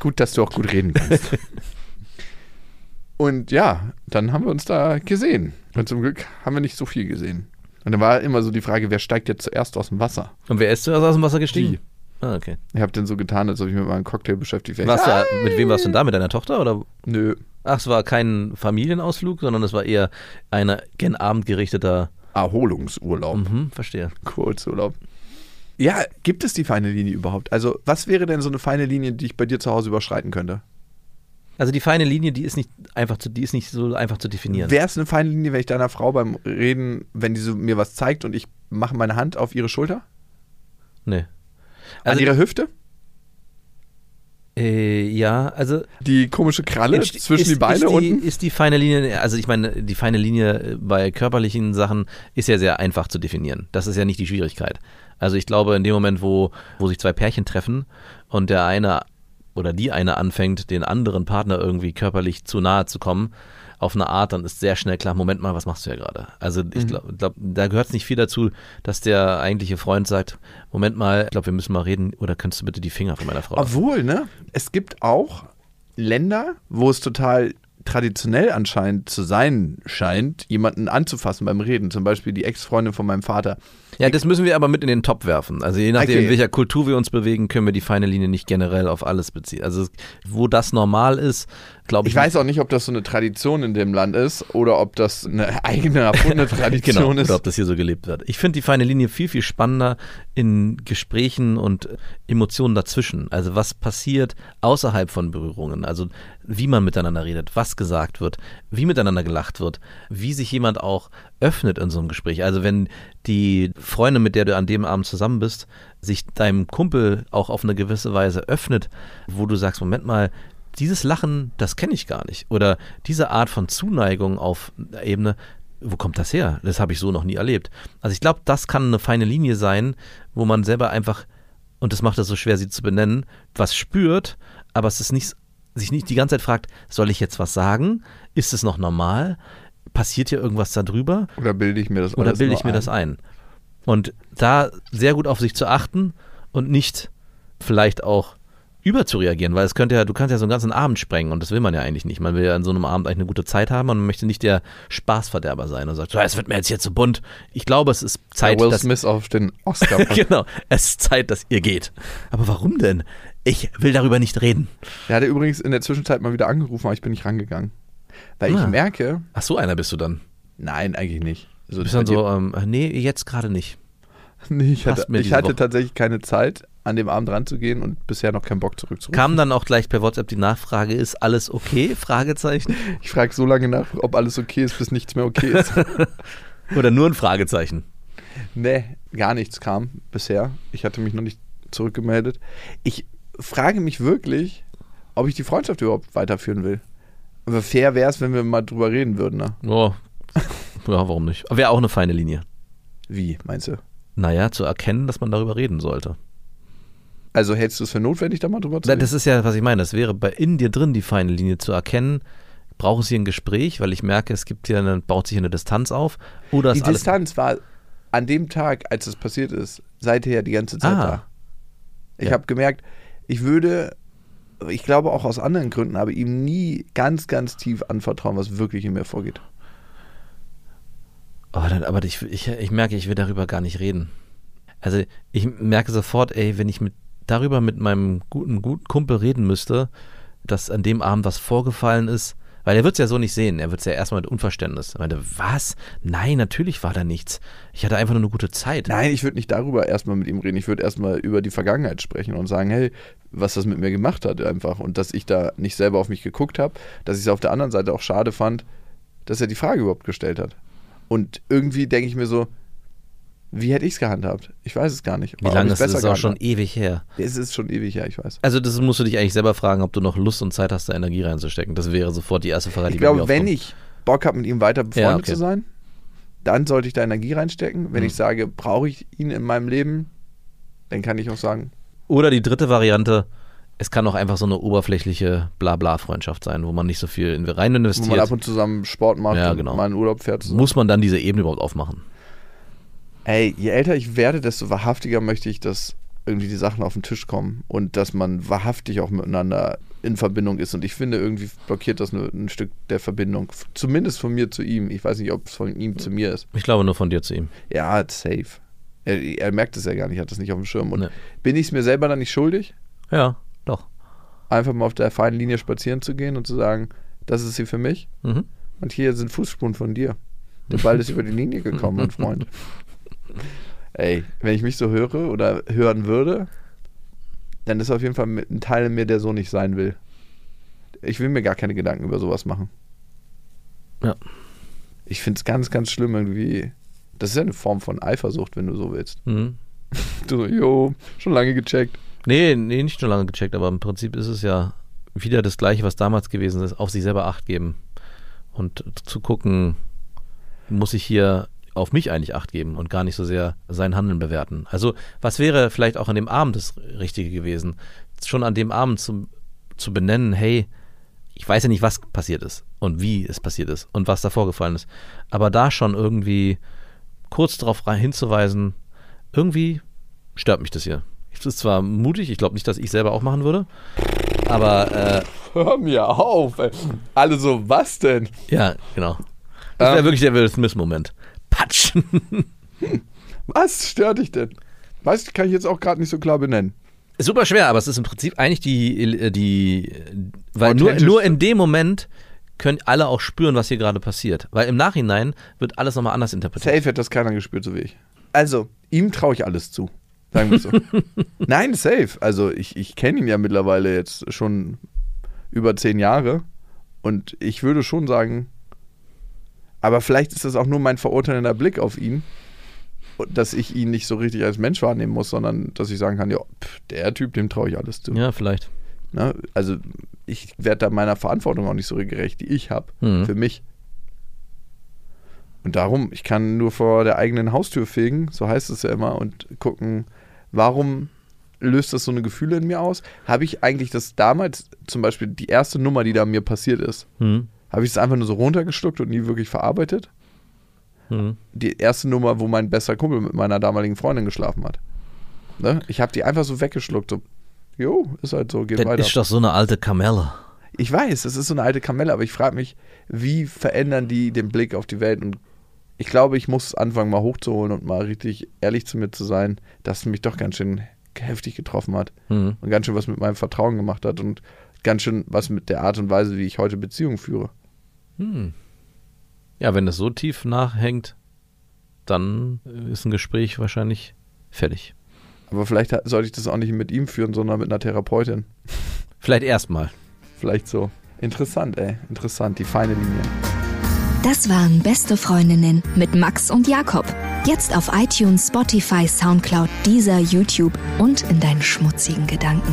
Gut, dass du auch gut reden kannst. Und ja, dann haben wir uns da gesehen. Und zum Glück haben wir nicht so viel gesehen. Und dann war immer so die Frage, wer steigt jetzt zuerst aus dem Wasser? Und wer ist zuerst aus dem Wasser gestiegen? Die. Ah, okay. Ich habe dann so getan, als ob ich mit meinem Cocktail beschäftigt wäre. Warst du, mit wem warst du denn da? Mit deiner Tochter? Oder? Nö, Ach, es war kein Familienausflug, sondern es war eher ein gen Abend gerichteter. Erholungsurlaub. Mhm, verstehe. Kurzurlaub. Ja, gibt es die feine Linie überhaupt? Also, was wäre denn so eine feine Linie, die ich bei dir zu Hause überschreiten könnte? Also die feine Linie, die ist nicht einfach zu, die ist nicht so einfach zu definieren. Wäre es eine feine Linie, wenn ich deiner Frau beim Reden, wenn die so mir was zeigt und ich mache meine Hand auf ihre Schulter? nee. An Also, ihre Hüfte? äh, ja, also Die komische Kralle Entste- zwischen ist, die Beine ist die, unten? Ist die feine Linie, also ich meine, die feine Linie bei körperlichen Sachen ist ja sehr einfach zu definieren. Das ist ja nicht die Schwierigkeit. Also ich glaube, in dem Moment, wo, wo sich zwei Pärchen treffen und der eine oder die eine anfängt, den anderen Partner irgendwie körperlich zu nahe zu kommen, auf eine Art, dann ist sehr schnell klar, Moment mal, was machst du ja gerade? Also ich glaube, glaub, da gehört es nicht viel dazu, dass der eigentliche Freund sagt, Moment mal, ich glaube, wir müssen mal reden oder könntest du bitte die Finger von meiner Frau? Obwohl, ne? Es gibt auch Länder, wo es total traditionell anscheinend zu sein scheint, jemanden anzufassen beim Reden. Zum Beispiel die Ex-Freundin von meinem Vater. Ja, das müssen wir aber mit in den Topf werfen. Also je nachdem, Okay. in welcher Kultur wir uns bewegen, können wir die feine Linie nicht generell auf alles beziehen. Also wo das normal ist, glaube ich. Ich weiß auch nicht, ob das so eine Tradition in dem Land ist oder ob das eine eigene erfundene Tradition genau, ist. oder ob das hier so gelebt wird. Ich finde die feine Linie viel, viel spannender in Gesprächen und Emotionen dazwischen. Also was passiert außerhalb von Berührungen. Also wie man miteinander redet, was gesagt wird, wie miteinander gelacht wird, wie sich jemand auch öffnet in so einem Gespräch. Also wenn die Freundin, mit der du an dem Abend zusammen bist, sich deinem Kumpel auch auf eine gewisse Weise öffnet, wo du sagst, Moment mal, dieses Lachen, das kenne ich gar nicht. Oder diese Art von Zuneigung auf Ebene, wo kommt das her? Das habe ich so noch nie erlebt. Also ich glaube, das kann eine feine Linie sein, wo man selber einfach, und das macht es so schwer, sie zu benennen, was spürt, aber es ist nicht, sich nicht die ganze Zeit fragt, soll ich jetzt was sagen? Ist es noch normal? Passiert hier irgendwas darüber? Oder bilde ich mir das Oder bilde ich mir ein? das ein? Und da sehr gut auf sich zu achten und nicht vielleicht auch überzureagieren, weil es könnte ja, du kannst ja so einen ganzen Abend sprengen und das will man ja eigentlich nicht. Man will ja an so einem Abend eigentlich eine gute Zeit haben und man möchte nicht der Spaßverderber sein und sagt, so, es wird mir jetzt hier zu bunt. Ich glaube, es ist Zeit, Der Will dass Smith auf den Oscar. genau, es ist Zeit, dass ihr geht. Aber warum denn? Ich will darüber nicht reden. Der hatte übrigens in der Zwischenzeit mal wieder angerufen, aber ich bin nicht rangegangen. Weil Ah. ich merke, Ach so, einer bist du dann. nein, eigentlich nicht. Also, Du bist dann so, ähm, nee, jetzt gerade nicht. nee, ich passt hatte, ich hatte Woche. tatsächlich keine Zeit, an dem Abend ranzugehen und bisher noch keinen Bock zurückzurufen. Kam dann auch gleich per WhatsApp die Nachfrage, ist alles okay? Fragezeichen. Ich frage so lange nach, ob alles okay ist, bis nichts mehr okay ist. Oder nur ein Fragezeichen? nee, gar nichts kam bisher. Ich hatte mich noch nicht zurückgemeldet. Ich frage mich wirklich, ob ich die Freundschaft überhaupt weiterführen will. Aber fair wäre es, wenn wir mal drüber reden würden. Ne? Oh. Ja, warum nicht? Wäre auch eine feine Linie. Wie, meinst du? Naja, zu erkennen, dass man darüber reden sollte. Also hältst du es für notwendig, da mal drüber zu reden? Das ist ja, was ich meine. Das wäre bei in dir drin die feine Linie zu erkennen. Brauche es hier ein Gespräch, weil ich merke, es gibt hier eine, baut sich hier eine Distanz auf. Oder Die. Distanz war an dem Tag, als es passiert ist, seither die ganze Zeit Ah. da. Ich Ja. habe gemerkt, ich würde, ich glaube auch aus anderen Gründen, aber ihm nie ganz, ganz tief anvertrauen, was wirklich in mir vorgeht. Oh, dann, aber ich, ich, ich merke, ich will darüber gar nicht reden. Also ich merke sofort, ey, wenn ich mit, darüber mit meinem guten, guten Kumpel reden müsste, dass an dem Abend was vorgefallen ist, weil er wird es ja so nicht sehen. Er wird es ja erstmal mit Unverständnis. Er meinte, was? Nein, natürlich war da nichts. Ich hatte einfach nur eine gute Zeit. Nein, ich würde nicht darüber erstmal mit ihm reden. Ich würde erstmal über die Vergangenheit sprechen und sagen, hey, was das mit mir gemacht hat einfach. Und dass ich da nicht selber auf mich geguckt habe, dass ich es auf der anderen Seite auch schade fand, dass er die Frage überhaupt gestellt hat. Und irgendwie denke ich mir so, wie hätte ich es gehandhabt? Ich weiß es gar nicht. Wie lange ist ist auch schon ewig her. Es ist schon ewig her, ich weiß. Also das musst du dich eigentlich selber fragen, ob du noch Lust und Zeit hast, da Energie reinzustecken. Das wäre sofort die erste Frage, die Ich glaube, wenn ich Bock habe, mit ihm weiter befreundet Ja, okay. zu sein, dann sollte ich da Energie reinstecken. Wenn Mhm. ich sage, brauche ich ihn in meinem Leben, dann kann ich auch sagen, Oder die dritte Variante, es kann auch einfach so eine oberflächliche Blabla-Freundschaft sein, wo man nicht so viel in- rein wo man ab investiert. und zu zusammen Sport macht Ja, und genau. mal in Urlaub fährt. zusammen. Muss man dann diese Ebene überhaupt aufmachen? Ey, je älter ich werde, desto wahrhaftiger möchte ich, dass irgendwie die Sachen auf den Tisch kommen und dass man wahrhaftig auch miteinander in Verbindung ist. Und ich finde, irgendwie blockiert das nur ein Stück der Verbindung. Zumindest von mir zu ihm. Ich weiß nicht, ob es von ihm zu mir ist. Ich glaube nur von dir zu ihm. Ja, safe. Er, er merkt es ja gar nicht, hat das nicht auf dem Schirm. Und Nee. bin ich es mir selber dann nicht schuldig, Ja, doch. einfach mal auf der feinen Linie spazieren zu gehen und zu sagen, das ist sie für mich Mhm. und hier sind Fußspuren von dir. Der Ball ist über die Linie gekommen, mein Freund. Ey, wenn ich mich so höre oder hören würde, dann ist auf jeden Fall ein Teil in mir, der so nicht sein will. Ich will mir gar keine Gedanken über sowas machen. Ja. Ich finde es ganz, ganz schlimm irgendwie. Das ist ja eine Form von Eifersucht, wenn du so willst. Mhm. Du so, jo, schon lange gecheckt. Nee, nee, nicht schon lange gecheckt, aber im Prinzip ist es ja wieder das Gleiche, was damals gewesen ist, auf sich selber Acht geben und zu gucken, muss ich hier auf mich eigentlich Acht geben und gar nicht so sehr sein Handeln bewerten. Also was wäre vielleicht auch an dem Abend das Richtige gewesen, schon an dem Abend zu, zu benennen, hey, ich weiß ja nicht, was passiert ist und wie es passiert ist und was da vorgefallen ist, aber da schon irgendwie kurz darauf hinzuweisen, irgendwie stört mich das hier. Das ist zwar mutig, ich glaube nicht, dass ich selber auch machen würde. Aber äh, Hör mir auf. Ey. Alle so, was denn? ja, genau. Das wäre Ähm. wirklich der Will Smith-Moment. Patsch. Was stört dich denn? Weißt du, kann ich jetzt auch gerade nicht so klar benennen. Ist super schwer, aber es ist im Prinzip eigentlich die, äh, die weil nur, nur in dem Moment können alle auch spüren, was hier gerade passiert. Weil im Nachhinein wird alles nochmal anders interpretiert. Safe hat das keiner gespürt, so wie ich. Also, ihm traue ich alles zu. Sagen wir so. Nein, safe. Also, ich, ich kenne ihn ja mittlerweile jetzt schon über zehn Jahre. Und ich würde schon sagen, aber vielleicht ist das auch nur mein verurteilender Blick auf ihn, dass ich ihn nicht so richtig als Mensch wahrnehmen muss, sondern dass ich sagen kann, ja, pff, der Typ, dem traue ich alles zu. Ja, vielleicht. Ne? Also, ich werde da meiner Verantwortung auch nicht so gerecht, die ich habe Mhm. für mich. Und darum, ich kann nur vor der eigenen Haustür fegen, so heißt es ja immer, und gucken, warum löst das so eine Gefühle in mir aus? Habe ich eigentlich das damals, zum Beispiel die erste Nummer, die da mir passiert ist, Hm. Habe ich es einfach nur so runtergeschluckt und nie wirklich verarbeitet? Hm. Die erste Nummer, wo mein bester Kumpel mit meiner damaligen Freundin geschlafen hat. Ne? Ich habe die einfach so weggeschluckt, so, jo, ist halt so, geht Das weiter. ist doch so eine alte Kamelle. Ich weiß, es ist so eine alte Kamelle, aber ich frage mich, wie verändern die den Blick auf die Welt? Und ich glaube, ich muss anfangen, mal hochzuholen und mal richtig ehrlich zu mir zu sein, dass es mich doch ganz schön heftig getroffen hat Hm. und ganz schön was mit meinem Vertrauen gemacht hat und ganz schön was mit der Art und Weise, wie ich heute Beziehungen führe. Hm. Ja, wenn das so tief nachhängt, dann ist ein Gespräch wahrscheinlich fertig. Aber vielleicht sollte ich das auch nicht mit ihm führen, sondern mit einer Therapeutin. Vielleicht erstmal. Vielleicht so. Interessant, ey. Interessant, die feine Linie. Das waren Beste Freundinnen mit Max und Jakob. Jetzt auf iTunes, Spotify, Soundcloud, Deezer, YouTube und in deinen schmutzigen Gedanken.